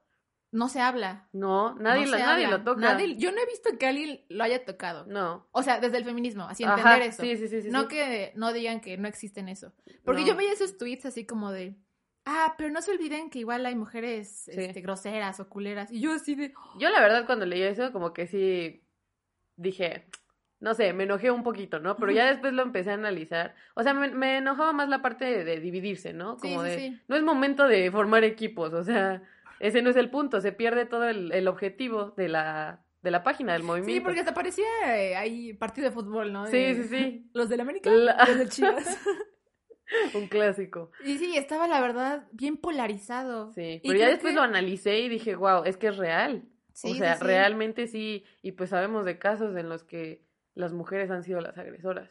no se habla. No, nadie, no la- se nadie habla, lo toca. nadie- yo no he visto que alguien lo haya tocado. No. O sea, desde el feminismo, así Ajá, entender eso. Sí, sí, sí, sí. no sí. que no digan que no existen eso. Porque No. yo veía esos tweets así como de, ah, pero no se olviden que igual hay mujeres este, groseras o culeras. Y yo así de, Yo la verdad cuando leí eso como que sí dije, no sé, me enojé un poquito, ¿no? Pero ya después lo empecé a analizar. O sea, me, me enojaba más la parte de, de dividirse, ¿no? Como sí, de, sí. no es momento de formar equipos, o sea, ese no es el punto, se pierde todo el, el objetivo de la, de la página, del movimiento. sí, porque hasta parecía eh, ahí partido de fútbol, ¿no? Sí, De- sí, sí, *laughs* Los del América, La- los del Chivas. *laughs* un clásico. y sí, estaba la verdad bien polarizado. Sí, pero ya después que- lo analicé y dije, wow, es que es real. Sí, o sea, sí, sí. realmente sí, y pues sabemos de casos en los que las mujeres han sido las agresoras.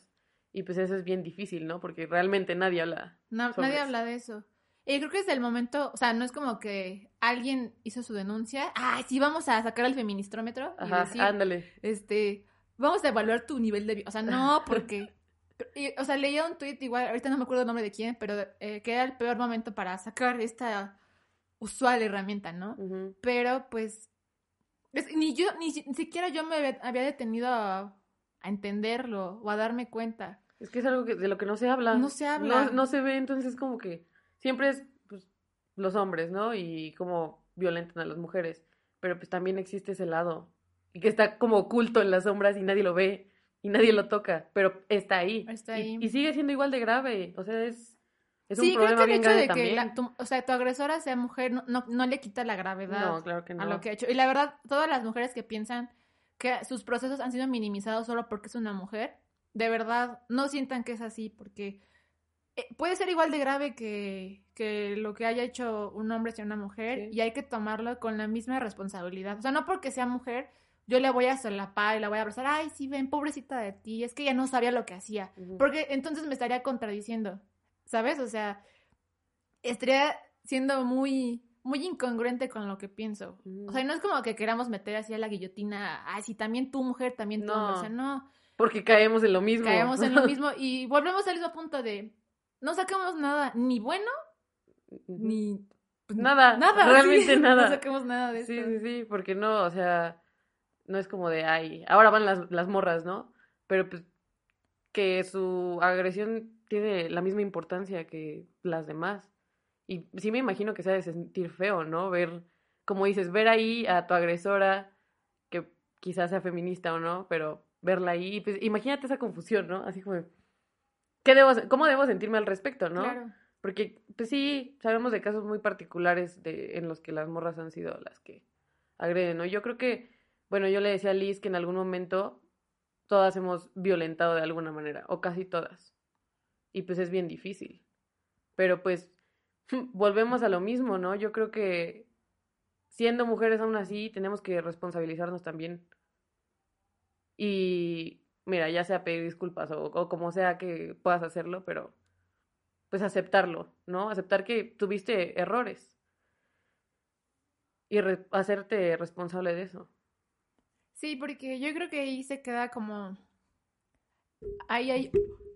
Y pues eso es bien difícil, ¿no? Porque realmente nadie habla. No, sobre nadie eso. habla de eso. Y creo que desde el momento, o sea, no es como que alguien hizo su denuncia, ay, sí, vamos a sacar el feministrómetro y Ajá, decir, ándale. este, vamos a evaluar tu nivel de... vi-". O sea, no, *laughs* porque... y, o sea, leía un tweet igual, ahorita no me acuerdo el nombre de quién, pero eh, que era el peor momento para sacar esta usual herramienta, ¿no? Pero, pues, es- ni yo, ni, ni siquiera yo me había detenido a, a entenderlo o a darme cuenta. Es que es algo que, de lo que no se habla. No se habla. No, no se ve, entonces como que siempre es pues, los hombres, ¿no? Y cómo violentan a las mujeres. Pero pues también existe ese lado. Y que está como oculto en las sombras y nadie lo ve. Y nadie lo toca. Pero está ahí. Está Y- ahí. Y, sigue siendo igual de grave. O sea, es, es un sí, creo problema que el hecho de que, la- tu, o sea, tu agresora sea mujer no, no, no le quita la gravedad No, claro que no. a lo que ha hecho. Y la verdad, todas las mujeres que piensan que sus procesos han sido minimizados solo porque es una mujer, de verdad, no sientan que es así, porque eh, puede ser igual de grave que, que lo que haya hecho un hombre hacia una mujer Sí. y hay que tomarlo con la misma responsabilidad. O sea, no porque sea mujer, yo le voy a solapar y la voy a abrazar, ay, sí, ven, pobrecita de ti, es que ella no sabía lo que hacía. Porque entonces me estaría contradiciendo, ¿sabes? O sea, estaría siendo muy, muy incongruente con lo que pienso. O sea, no es como que queramos meter así a la guillotina, si también tú mujer, también tú hombre. O No. sea, no, Porque caemos en lo mismo. caemos en lo *laughs* mismo y volvemos al mismo punto de no sacamos nada ni bueno ni pues, Nada, nada, *laughs* realmente sí, nada. No sacamos nada de Sí, esto. sí, sí, porque no, o sea, no es como de, ay, ahora van las, las morras, ¿no? Pero pues que su agresión tiene la misma importancia que las demás. Y sí me imagino que se ha de sentir feo, ¿no? Ver, como dices, ver ahí a tu agresora, que quizás sea feminista o no, pero verla ahí, pues imagínate esa confusión, ¿no? Así como, ¿qué debo, ¿cómo debo sentirme al respecto, no? Claro. Porque, pues sí, sabemos de casos muy particulares de, en los que las morras han sido las que agreden, ¿no? Yo creo que bueno, yo le decía a Liz que en algún momento todas hemos violentado de alguna manera, o casi todas. Y pues es bien difícil. Pero pues *laughs* volvemos a lo mismo, ¿no? Yo creo que siendo mujeres aún así tenemos que responsabilizarnos también. Y mira, ya sea pedir disculpas o, como sea que puedas hacerlo, pero pues aceptarlo, ¿no? Aceptar que tuviste errores y hacerte responsable de eso. Sí, porque yo creo que ahí se queda como... Ahí hay,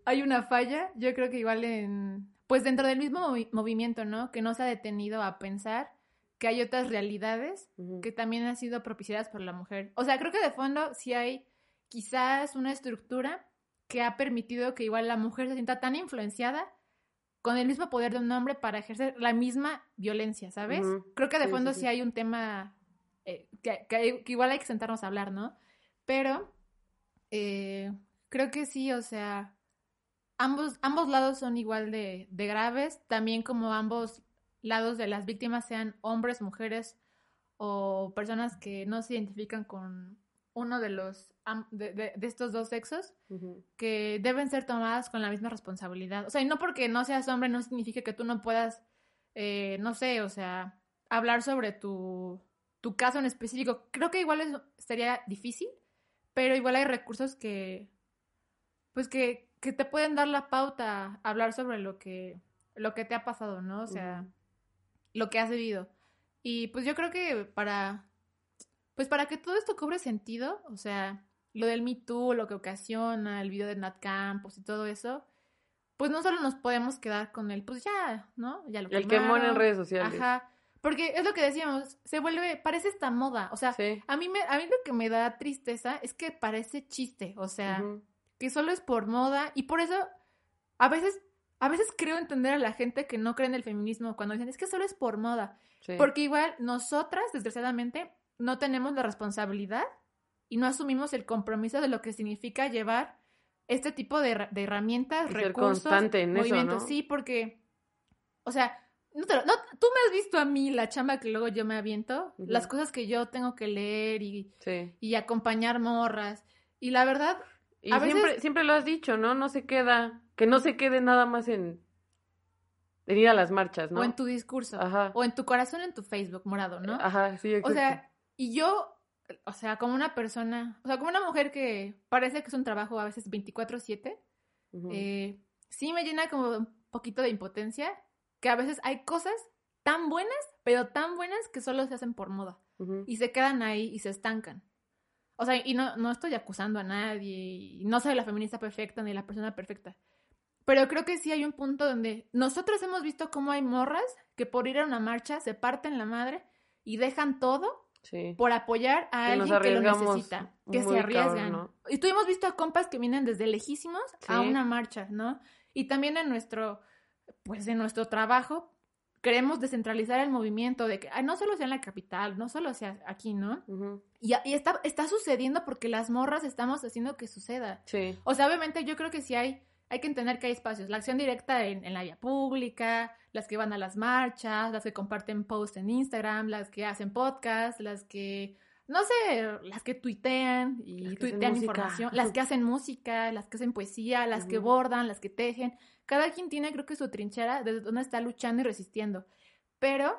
hay una falla, yo creo que igual en... Pues dentro del mismo movimiento, ¿no? Que no se ha detenido a pensar que hay otras realidades que también han sido propiciadas por la mujer. O sea, creo que de fondo sí hay quizás una estructura que ha permitido que igual la mujer se sienta tan influenciada con el mismo poder de un hombre para ejercer la misma violencia, ¿sabes? Creo que de fondo sí, hay un tema eh, que, igual hay que sentarnos a hablar, ¿no? Pero eh, creo que sí, o sea, ambos, ambos lados son igual de, de graves, también como ambos lados de las víctimas sean hombres, mujeres o personas que no se identifican con uno de los de, estos dos sexos que deben ser tomadas con la misma responsabilidad. O sea, y no porque no seas hombre no significa que tú no puedas, eh, no sé, o sea, hablar sobre tu, tu caso en específico. Creo que igual eso sería difícil, pero igual hay recursos que, pues que, que te pueden dar la pauta hablar sobre lo que, lo que te ha pasado, ¿no? O sea, lo que has vivido. Y pues yo creo que para pues para que todo esto cobre sentido, o sea, lo del Me Too, lo que ocasiona, el video de Nat Campos y todo eso, pues no solo nos podemos quedar con el, pues ya, ¿no? Ya lo El quemón en redes sociales. Ajá. Porque es lo que decíamos, se vuelve, parece esta moda. O sea, a, mí me, a mí lo que me da tristeza es que parece chiste. O sea, que solo es por moda. Y por eso, a veces, a veces creo entender a la gente que no cree en el feminismo cuando dicen, es que solo es por moda. Porque igual nosotras, desgraciadamente, no tenemos la responsabilidad y no asumimos el compromiso de lo que significa llevar este tipo de, herramientas, recursos, constante en movimientos. Sí, porque, o sea, no, tú me has visto a mí la chamba que luego yo me aviento, las cosas que yo tengo que leer y, y acompañar morras. Y la verdad, y siempre, siempre lo has dicho, ¿no? No se queda, que no se quede nada más en, en ir a las marchas, ¿no? O en tu discurso. Ajá. O en tu corazón, en tu Facebook morado, ¿no? Ajá, sí, exacto. O sea, y yo, o sea, como una persona, o sea, como una mujer que parece que es un trabajo a veces 24/7, eh, sí me llena como un poquito de impotencia, que a veces hay cosas tan buenas, pero tan buenas que solo se hacen por moda y se quedan ahí y se estancan. O sea, y no, no estoy acusando a nadie, y no soy la feminista perfecta ni la persona perfecta. Pero creo que sí hay un punto donde nosotros hemos visto cómo hay morras que por ir a una marcha se parten la madre y dejan todo por apoyar a alguien que lo necesita, que se arriesgan. Y tuvimos visto a compas que vienen desde lejísimos a una marcha, ¿no? Y también en nuestro, pues en nuestro trabajo, queremos descentralizar el movimiento de que no solo sea en la capital, no solo sea aquí, ¿no? Y, y, está, está sucediendo porque las morras estamos haciendo que suceda. Sí. O sea, obviamente yo creo que sí hay hay que entender que hay espacios. La acción directa en, la vía pública, las que van a las marchas, las que comparten posts en Instagram, las que hacen podcast, las que, no sé, las que tuitean y tuitean información, las que hacen música, las que hacen poesía, las que bordan, las que tejen. Cada quien tiene, creo que su trinchera desde donde está luchando y resistiendo. Pero,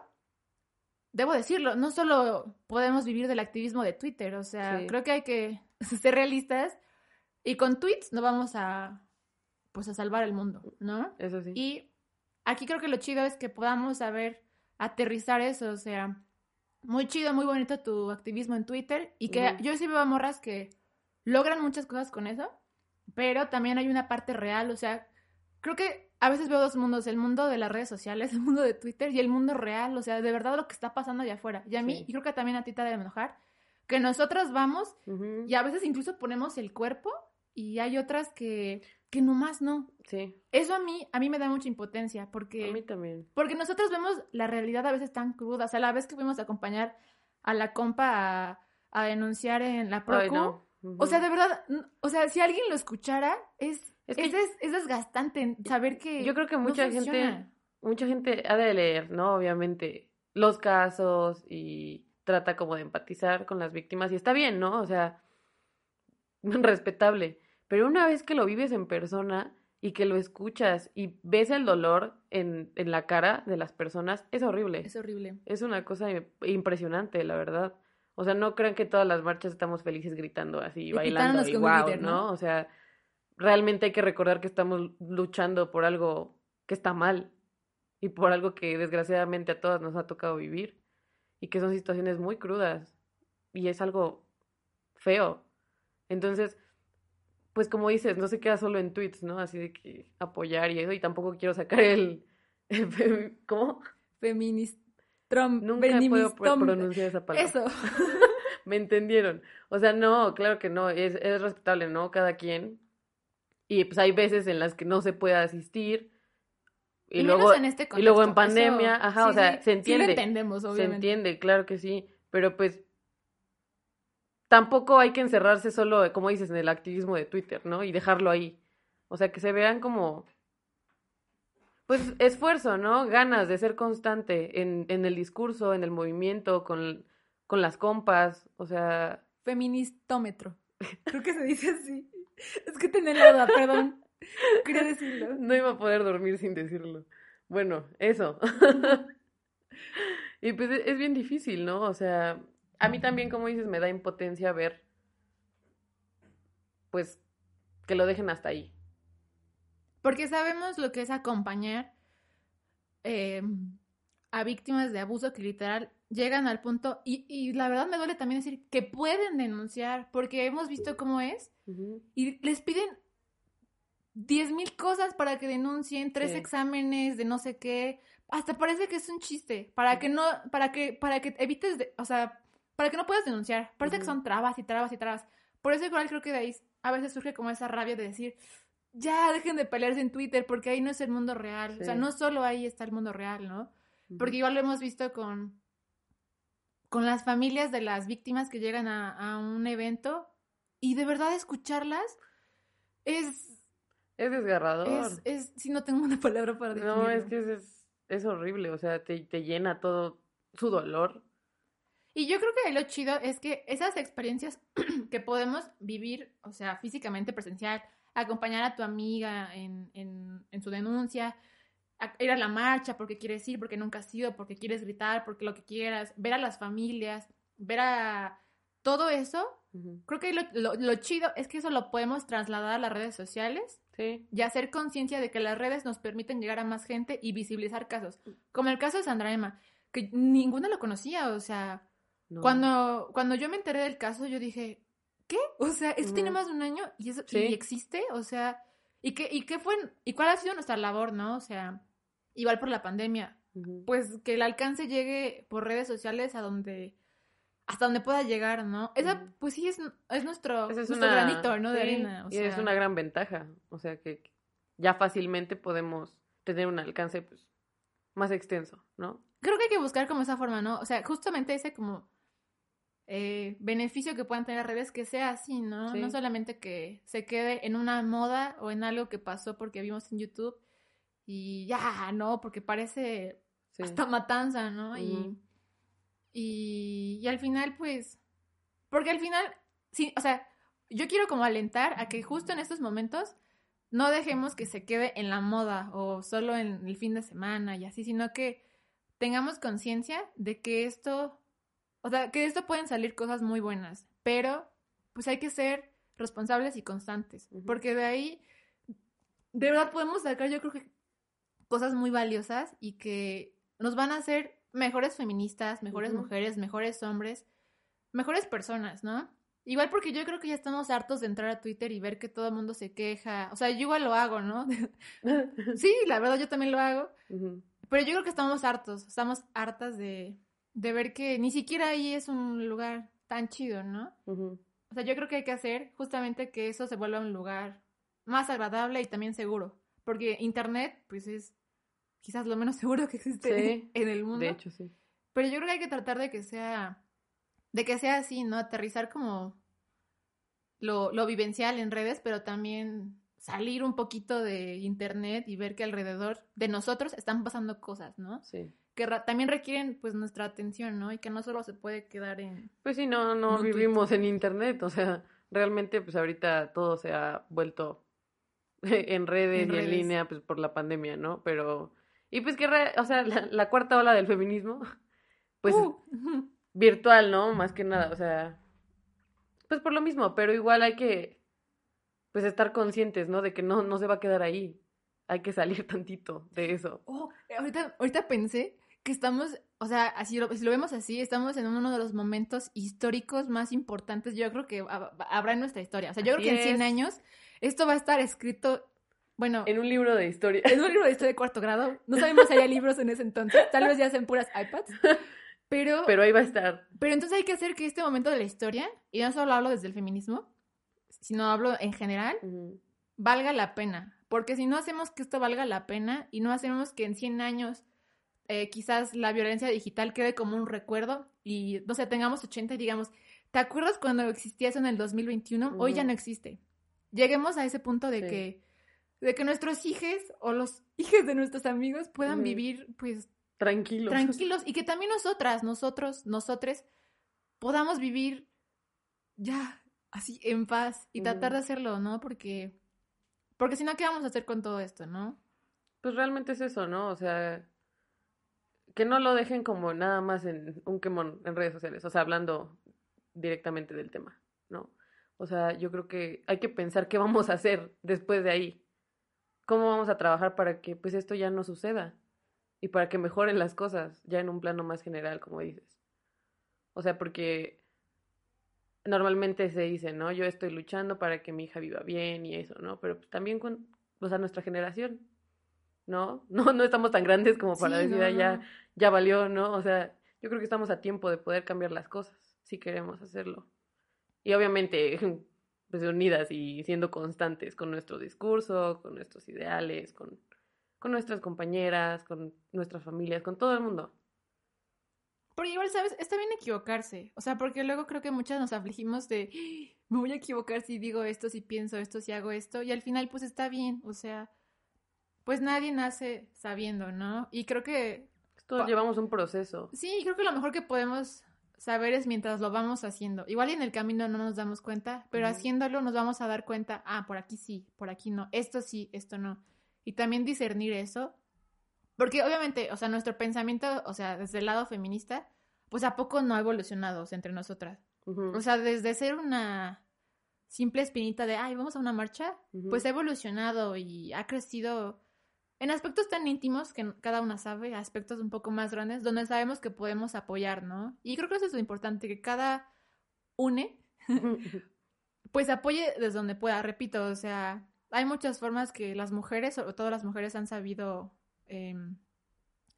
debo decirlo, no solo podemos vivir del activismo de Twitter, o sea, creo que hay que *laughs* ser realistas y con tweets no vamos a pues a salvar el mundo, ¿no? Eso sí. Y aquí creo que lo chido es que podamos saber aterrizar eso, o sea, muy chido, muy bonito tu activismo en Twitter y que yo sí veo a morras que logran muchas cosas con eso, pero también hay una parte real, o sea, creo que a veces veo dos mundos, el mundo de las redes sociales, *laughs* el mundo de Twitter y el mundo real, o sea, de verdad lo que está pasando allá afuera. Y a mí, y creo que también a ti te debe enojar, que nosotras vamos y a veces incluso ponemos el cuerpo y hay otras que que nomás no. Sí. Eso a mí, a mí me da mucha impotencia, porque... A mí también. Porque nosotros vemos la realidad a veces tan cruda. O sea, la vez que fuimos a acompañar a la compa a, denunciar en la Procu, o sea, de verdad, o sea, si alguien lo escuchara, es, es, es, desgastante saber que... Yo creo que mucha gente, mucha gente ha de leer, ¿no? Obviamente, los casos y trata como de empatizar con las víctimas y está bien, ¿no? O sea, *laughs* respetable. Pero una vez que lo vives en persona y que lo escuchas y ves el dolor en, en la cara de las personas, es horrible. Es horrible. Es una cosa impresionante, la verdad. O sea, no crean que todas las marchas estamos felices gritando así, bailando y wow, ¿no? O sea, realmente hay que recordar que estamos luchando por algo que está mal y por algo que desgraciadamente a todas nos ha tocado vivir y que son situaciones muy crudas y es algo feo. Entonces, pues como dices, no se queda solo en tweets, ¿no? Así de que apoyar y eso, y tampoco quiero sacar el, *laughs* ¿cómo? Feminist Trump. Nunca puedo pronunciar esa palabra. Eso. *laughs* Me entendieron. O sea, no, claro que no, es, es respetable, ¿no? Cada quien. Y pues hay veces en las que no se puede asistir. Y, luego, en este y luego en pandemia, ajá, o sea, se entiende. Sí lo entendemos, obviamente. Se entiende, claro que sí. Pero pues tampoco hay que encerrarse solo, como dices, en el activismo de Twitter, ¿no? Y dejarlo ahí. O sea, que se vean como pues esfuerzo, ¿no? Ganas de ser constante en, en el discurso, en el movimiento, con, con las compas, o sea... Feministómetro. Creo que se dice así. Es que tenía la duda, perdón. Quería decirlo. No iba a poder dormir sin decirlo. Bueno, eso. *laughs* y pues es bien difícil, ¿no? O sea, a mí también, como dices, me da impotencia ver, pues, que lo dejen hasta ahí. Porque sabemos lo que es acompañar eh, a víctimas de abuso que literal llegan al punto, y, y, la verdad me duele también decir que pueden denunciar, porque hemos visto cómo es, y les piden diez mil cosas para que denuncien, tres exámenes de no sé qué, hasta parece que es un chiste, para que no, para que, para que evites, de, o sea, para que no puedas denunciar, parece que son trabas y trabas y trabas. Por eso igual creo que de ahí a veces surge como esa rabia de decir, ya dejen de pelearse en Twitter porque ahí no es el mundo real. O sea, no solo ahí está el mundo real, ¿no? Porque igual lo hemos visto con, con las familias de las víctimas que llegan a, un evento y de verdad escucharlas es... Es desgarrador. Es, es si no tengo una palabra para definirlo. No, es que es, es, horrible, o sea, te, te llena todo su dolor. Y yo creo que lo chido es que esas experiencias *clears throat* que podemos vivir, o sea, físicamente presencial, acompañar a tu amiga en, en, su denuncia, ir a la marcha porque quieres ir, porque nunca has ido, porque quieres gritar, porque lo que quieras, ver a las familias, ver a todo eso. Creo que lo, lo, chido es que eso lo podemos trasladar a las redes sociales sí. y hacer conciencia de que las redes nos permiten llegar a más gente y visibilizar casos. Como el caso de Sandra Emma, que ninguna lo conocía, o sea, cuando, cuando yo me enteré del caso, yo dije, ¿qué? O sea, eso tiene más de un año y eso y existe, o sea, ¿y qué, ¿y qué fue, y cuál ha sido nuestra labor, no? O sea, igual por la pandemia, pues que el alcance llegue por redes sociales a donde, hasta donde pueda llegar, ¿no? Esa, pues sí, es, es nuestro, es granito, ¿no? De arena. y es una gran ventaja, o sea, que ya fácilmente podemos tener un alcance, pues, más extenso, ¿no? Creo que hay que buscar como esa forma, ¿no? O sea, justamente ese como eh, beneficio que puedan tener redes que sea así, ¿no? No solamente que se quede en una moda o en algo que pasó porque vimos en YouTube y ya, ¿no? Porque parece hasta matanza, ¿no? y, y, al final, pues, porque al final, sí, o sea, yo quiero como alentar a que justo en estos momentos no dejemos que se quede en la moda o solo en el fin de semana y así, sino que tengamos conciencia de que esto o sea, que de esto pueden salir cosas muy buenas, pero pues hay que ser responsables y constantes, porque de ahí de verdad podemos sacar yo creo que cosas muy valiosas y que nos van a hacer mejores feministas, mejores mujeres, mejores hombres, mejores personas, ¿no? Igual porque yo creo que ya estamos hartos de entrar a Twitter y ver que todo el mundo se queja. O sea, yo igual lo hago, ¿no? *laughs* sí, la verdad yo también lo hago. Pero yo creo que estamos hartos, estamos hartas de, de ver que ni siquiera ahí es un lugar tan chido, ¿no? O sea, yo creo que hay que hacer justamente que eso se vuelva un lugar más agradable y también seguro. Porque Internet, pues es quizás lo menos *laughs* seguro que existe *laughs* en el mundo. De hecho, sí. Pero yo creo que hay que tratar de que sea, de que sea así, ¿no? Aterrizar como lo, lo vivencial en redes, pero también salir un poquito de internet y ver que alrededor de nosotros están pasando cosas, ¿no? Sí. Que también requieren pues nuestra atención, ¿no? Y que no solo se puede quedar en... Pues sí, no, no vivimos en internet, o sea, realmente pues ahorita todo se ha vuelto *laughs* en redes En y en línea pues por la pandemia, ¿no? Pero, y pues que, re- o sea, la, la cuarta ola del feminismo, *laughs* pues Uh, virtual, ¿no? Más que nada, o sea, pues por lo mismo, pero igual hay que, pues estar conscientes, ¿no? De que no, no se va a quedar ahí, hay que salir *laughs* tantito de eso. Oh, ahorita, ahorita pensé que estamos, o sea, así lo, si lo vemos así, estamos en uno de los momentos históricos más importantes, yo creo que hab- habrá en nuestra historia. O sea, yo Así creo que en 100 es. años esto va a estar escrito, bueno, En un libro de historia. en un libro de historia de cuarto grado. No sabemos si haya libros en ese entonces, tal vez ya sean puras iPads. Pero, *laughs* Pero ahí va a estar. pero entonces hay que hacer que este momento de la historia, y no solo hablo desde el feminismo, sino hablo en general, valga la pena. Porque si no hacemos que esto valga la pena y no hacemos que en 100 años eh, quizás la violencia digital quede como un recuerdo y, no sé, tengamos 80 y digamos, ¿te acuerdas cuando existía eso en el 2021? Hoy ya no existe. Lleguemos a ese punto de Sí. que de que nuestros hijos o los hijos de nuestros amigos puedan vivir pues Tranquilos. tranquilos y que también nosotras, nosotros, nosotres podamos vivir ya así en paz y tratar de hacerlo, ¿no? Porque porque si no qué vamos a hacer con todo esto, ¿no? Pues realmente es eso, ¿no? O sea, que no lo dejen como nada más en un quemón en redes sociales, o sea, hablando directamente del tema, ¿no? O sea, yo creo que hay que pensar qué vamos a hacer después de ahí. ¿Cómo vamos a trabajar para que pues esto ya no suceda? Y para que mejoren las cosas, ya en un plano más general, como dices. O sea, porque normalmente se dice, ¿no? Yo estoy luchando para que mi hija viva bien y eso, ¿no? Pero pues, también con, o sea, nuestra generación, ¿no? *laughs* No, no estamos tan grandes como para Sí, decir, no, "Ah, ya, ya valió, ¿no? O sea, yo creo que estamos a tiempo de poder cambiar las cosas, si queremos hacerlo. Y obviamente, pues unidas y siendo constantes con nuestro discurso, con nuestros ideales, con, con nuestras compañeras, con nuestras familias, con todo el mundo. Porque igual, ¿sabes? Está bien equivocarse. O sea, porque luego creo que muchas nos afligimos de, "Ah, me voy a equivocar si digo esto, si pienso esto, si hago esto. Y al final, pues está bien. O sea, pues nadie nace sabiendo, ¿no? Y creo que, Todos llevamos un proceso. sí, creo que lo mejor que podemos saber es mientras lo vamos haciendo. Igual y en el camino no nos damos cuenta, pero haciéndolo nos vamos a dar cuenta, ah, por aquí sí, por aquí no, esto sí, esto no. Y también discernir eso. Porque obviamente, o sea, nuestro pensamiento, o sea, desde el lado feminista, pues a poco no ha evolucionado o sea, entre nosotras. O sea, desde ser una simple espinita de, ay, vamos a una marcha, pues ha evolucionado y ha crecido en aspectos tan íntimos que cada una sabe, aspectos un poco más grandes, donde sabemos que podemos apoyar, ¿no? Y creo que eso es lo importante, que cada une, *laughs* pues apoye desde donde pueda, repito, o sea, hay muchas formas que las mujeres, sobre todo las mujeres, han sabido em,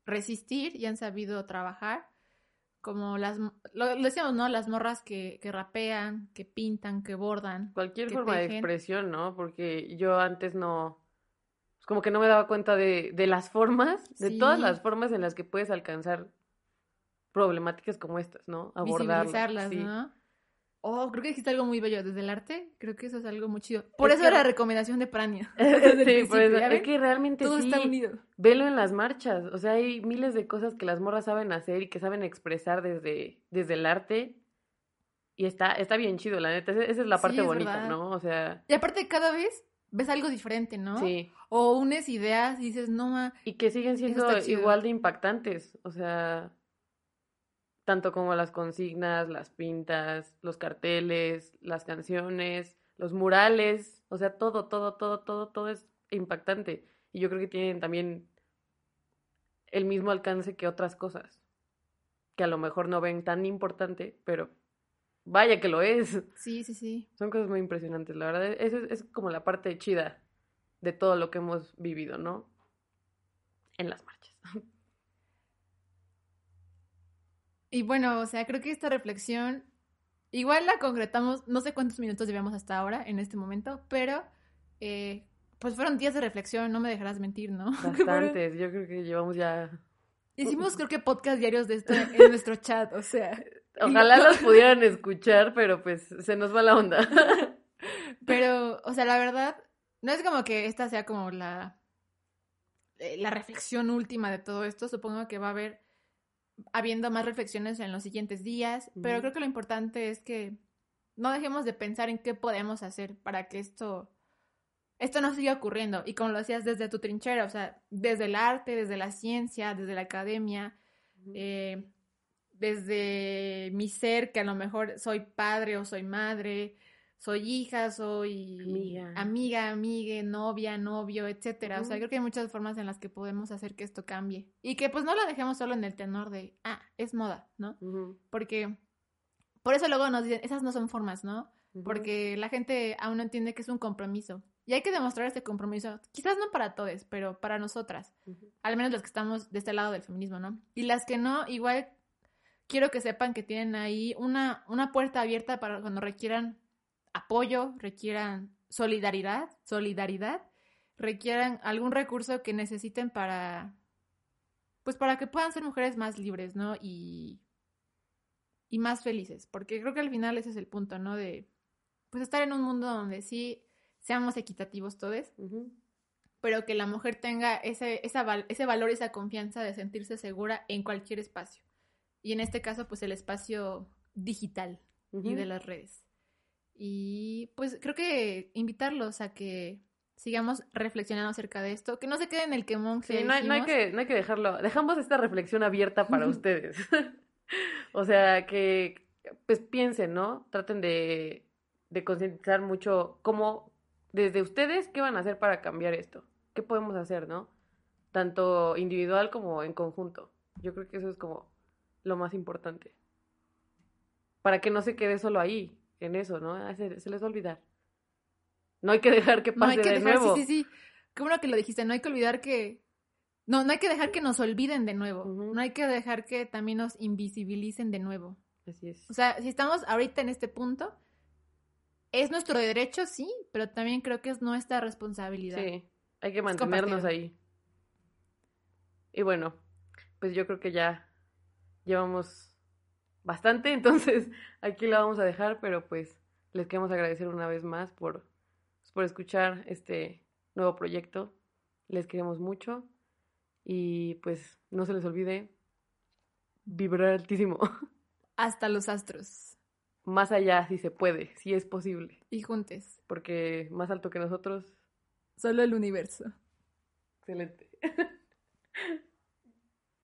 resistir y han sabido trabajar, como las, lo, lo decíamos, ¿no? Las morras que, que rapean, que pintan, que bordan. Cualquier que forma de expresión, ¿no? Porque yo antes no, como que no me daba cuenta de, de las formas, de todas Sí. las formas en las que puedes alcanzar problemáticas como estas, ¿no? Abordarlas. sí. ¿no? Oh, creo que dijiste algo muy bello desde el arte. Creo que eso es algo muy chido. Por Es eso que- la recomendación de Prania. *laughs* sí, por eso. ¿ya Es que realmente Todo sí, está unido. velo en las marchas, o sea, hay miles de cosas que las morras saben hacer y que saben expresar desde, desde el arte y está, está bien chido, la neta, esa es la Sí, parte es bonita, verdad. ¿no? O sea, Y aparte, cada vez ves algo diferente, ¿no? sí, O unes ideas y dices, no, ma, y que siguen siendo igual de impactantes, o sea, tanto como las consignas, las pintas, los carteles, las canciones, los murales, o sea, todo, todo, todo, todo, todo es impactante. Y yo creo que tienen también el mismo alcance que otras cosas, que a lo mejor no ven tan importante, pero vaya que lo es. sí, sí, sí. Son cosas muy impresionantes, la verdad. Eso es, es como la parte chida de todo lo que hemos vivido, ¿no? En las marchas. *laughs* Y bueno, o sea, creo que esta reflexión igual la concretamos, no sé cuántos minutos llevamos hasta ahora en este momento, pero eh, pues fueron días de reflexión, no me dejarás mentir, ¿no? *laughs* Bastantes. Yo creo que llevamos ya. Hicimos *laughs* creo que podcast diarios de esto en nuestro chat, o sea, Ojalá los pudieran escuchar, pero pues se nos va la onda. *laughs* pero, o sea, la verdad, no es como que esta sea como la, eh, la reflexión última de todo esto. Supongo que va a haber habiendo más reflexiones en los siguientes días, pero creo que lo importante es que no dejemos de pensar en qué podemos hacer para que esto esto no siga ocurriendo y como lo hacías desde tu trinchera, o sea, desde el arte, desde la ciencia, desde la academia, eh, desde mi ser, que a lo mejor soy padre o soy madre, soy hija, soy Amiga. amiga, amigue, novia, novio, etcétera. O sea, creo que hay muchas formas en las que podemos hacer que esto cambie. Y que pues no lo dejemos solo en el tenor de, ah, es moda, ¿no? Porque por eso luego nos dicen, esas no son formas, ¿no? Porque la gente aún no entiende que es un compromiso. Y hay que demostrar este compromiso, quizás no para todos, pero para nosotras al menos las que estamos de este lado del feminismo, ¿no? Y las que no, igual quiero que sepan que tienen ahí una, una puerta abierta para cuando requieran apoyo, requieran solidaridad, solidaridad, requieran algún recurso que necesiten para, pues para que puedan ser mujeres más libres, ¿no? Y, y más felices, porque creo que al final ese es el punto, ¿no? De, pues estar en un mundo donde sí seamos equitativos todos, pero que la mujer tenga ese, esa ese valor, esa confianza de sentirse segura en cualquier espacio. Y en este caso, pues el espacio digital y de las redes. Y pues creo que invitarlos a que sigamos reflexionando acerca de esto, que no se quede en el quemón que Sí, no hay, no hay que, no hay que dejarlo. Dejamos esta reflexión abierta para *laughs* ustedes. *laughs* o sea, que pues piensen, ¿no? Traten de, de concientizar mucho cómo, desde ustedes, qué van a hacer para cambiar esto. ¿Qué podemos hacer, no? Tanto individual como en conjunto. Yo creo que eso es como lo más importante. Para que no se quede solo ahí, en eso, ¿no? Ah, Se, se les va a olvidar. No hay que dejar que *laughs* No pase hay que de dejar, nuevo. sí, sí, sí. Qué bueno que lo dijiste, no hay que olvidar que... No, no hay que dejar que nos olviden de nuevo. No hay que dejar que también nos invisibilicen de nuevo. Así es. O sea, si estamos ahorita en este punto, es nuestro derecho, sí, pero también creo que es nuestra responsabilidad. Sí, hay que mantenernos ahí. Y bueno, pues yo creo que ya llevamos bastante, *laughs* entonces aquí la vamos a dejar, pero pues les queremos agradecer una vez más por, pues, por escuchar este nuevo proyecto. Les queremos mucho y pues no se les olvide vibrar altísimo, *laughs* Hasta los astros. más allá si se puede, si es posible, Y juntes. porque más alto que nosotros, Solo el universo. excelente. *laughs*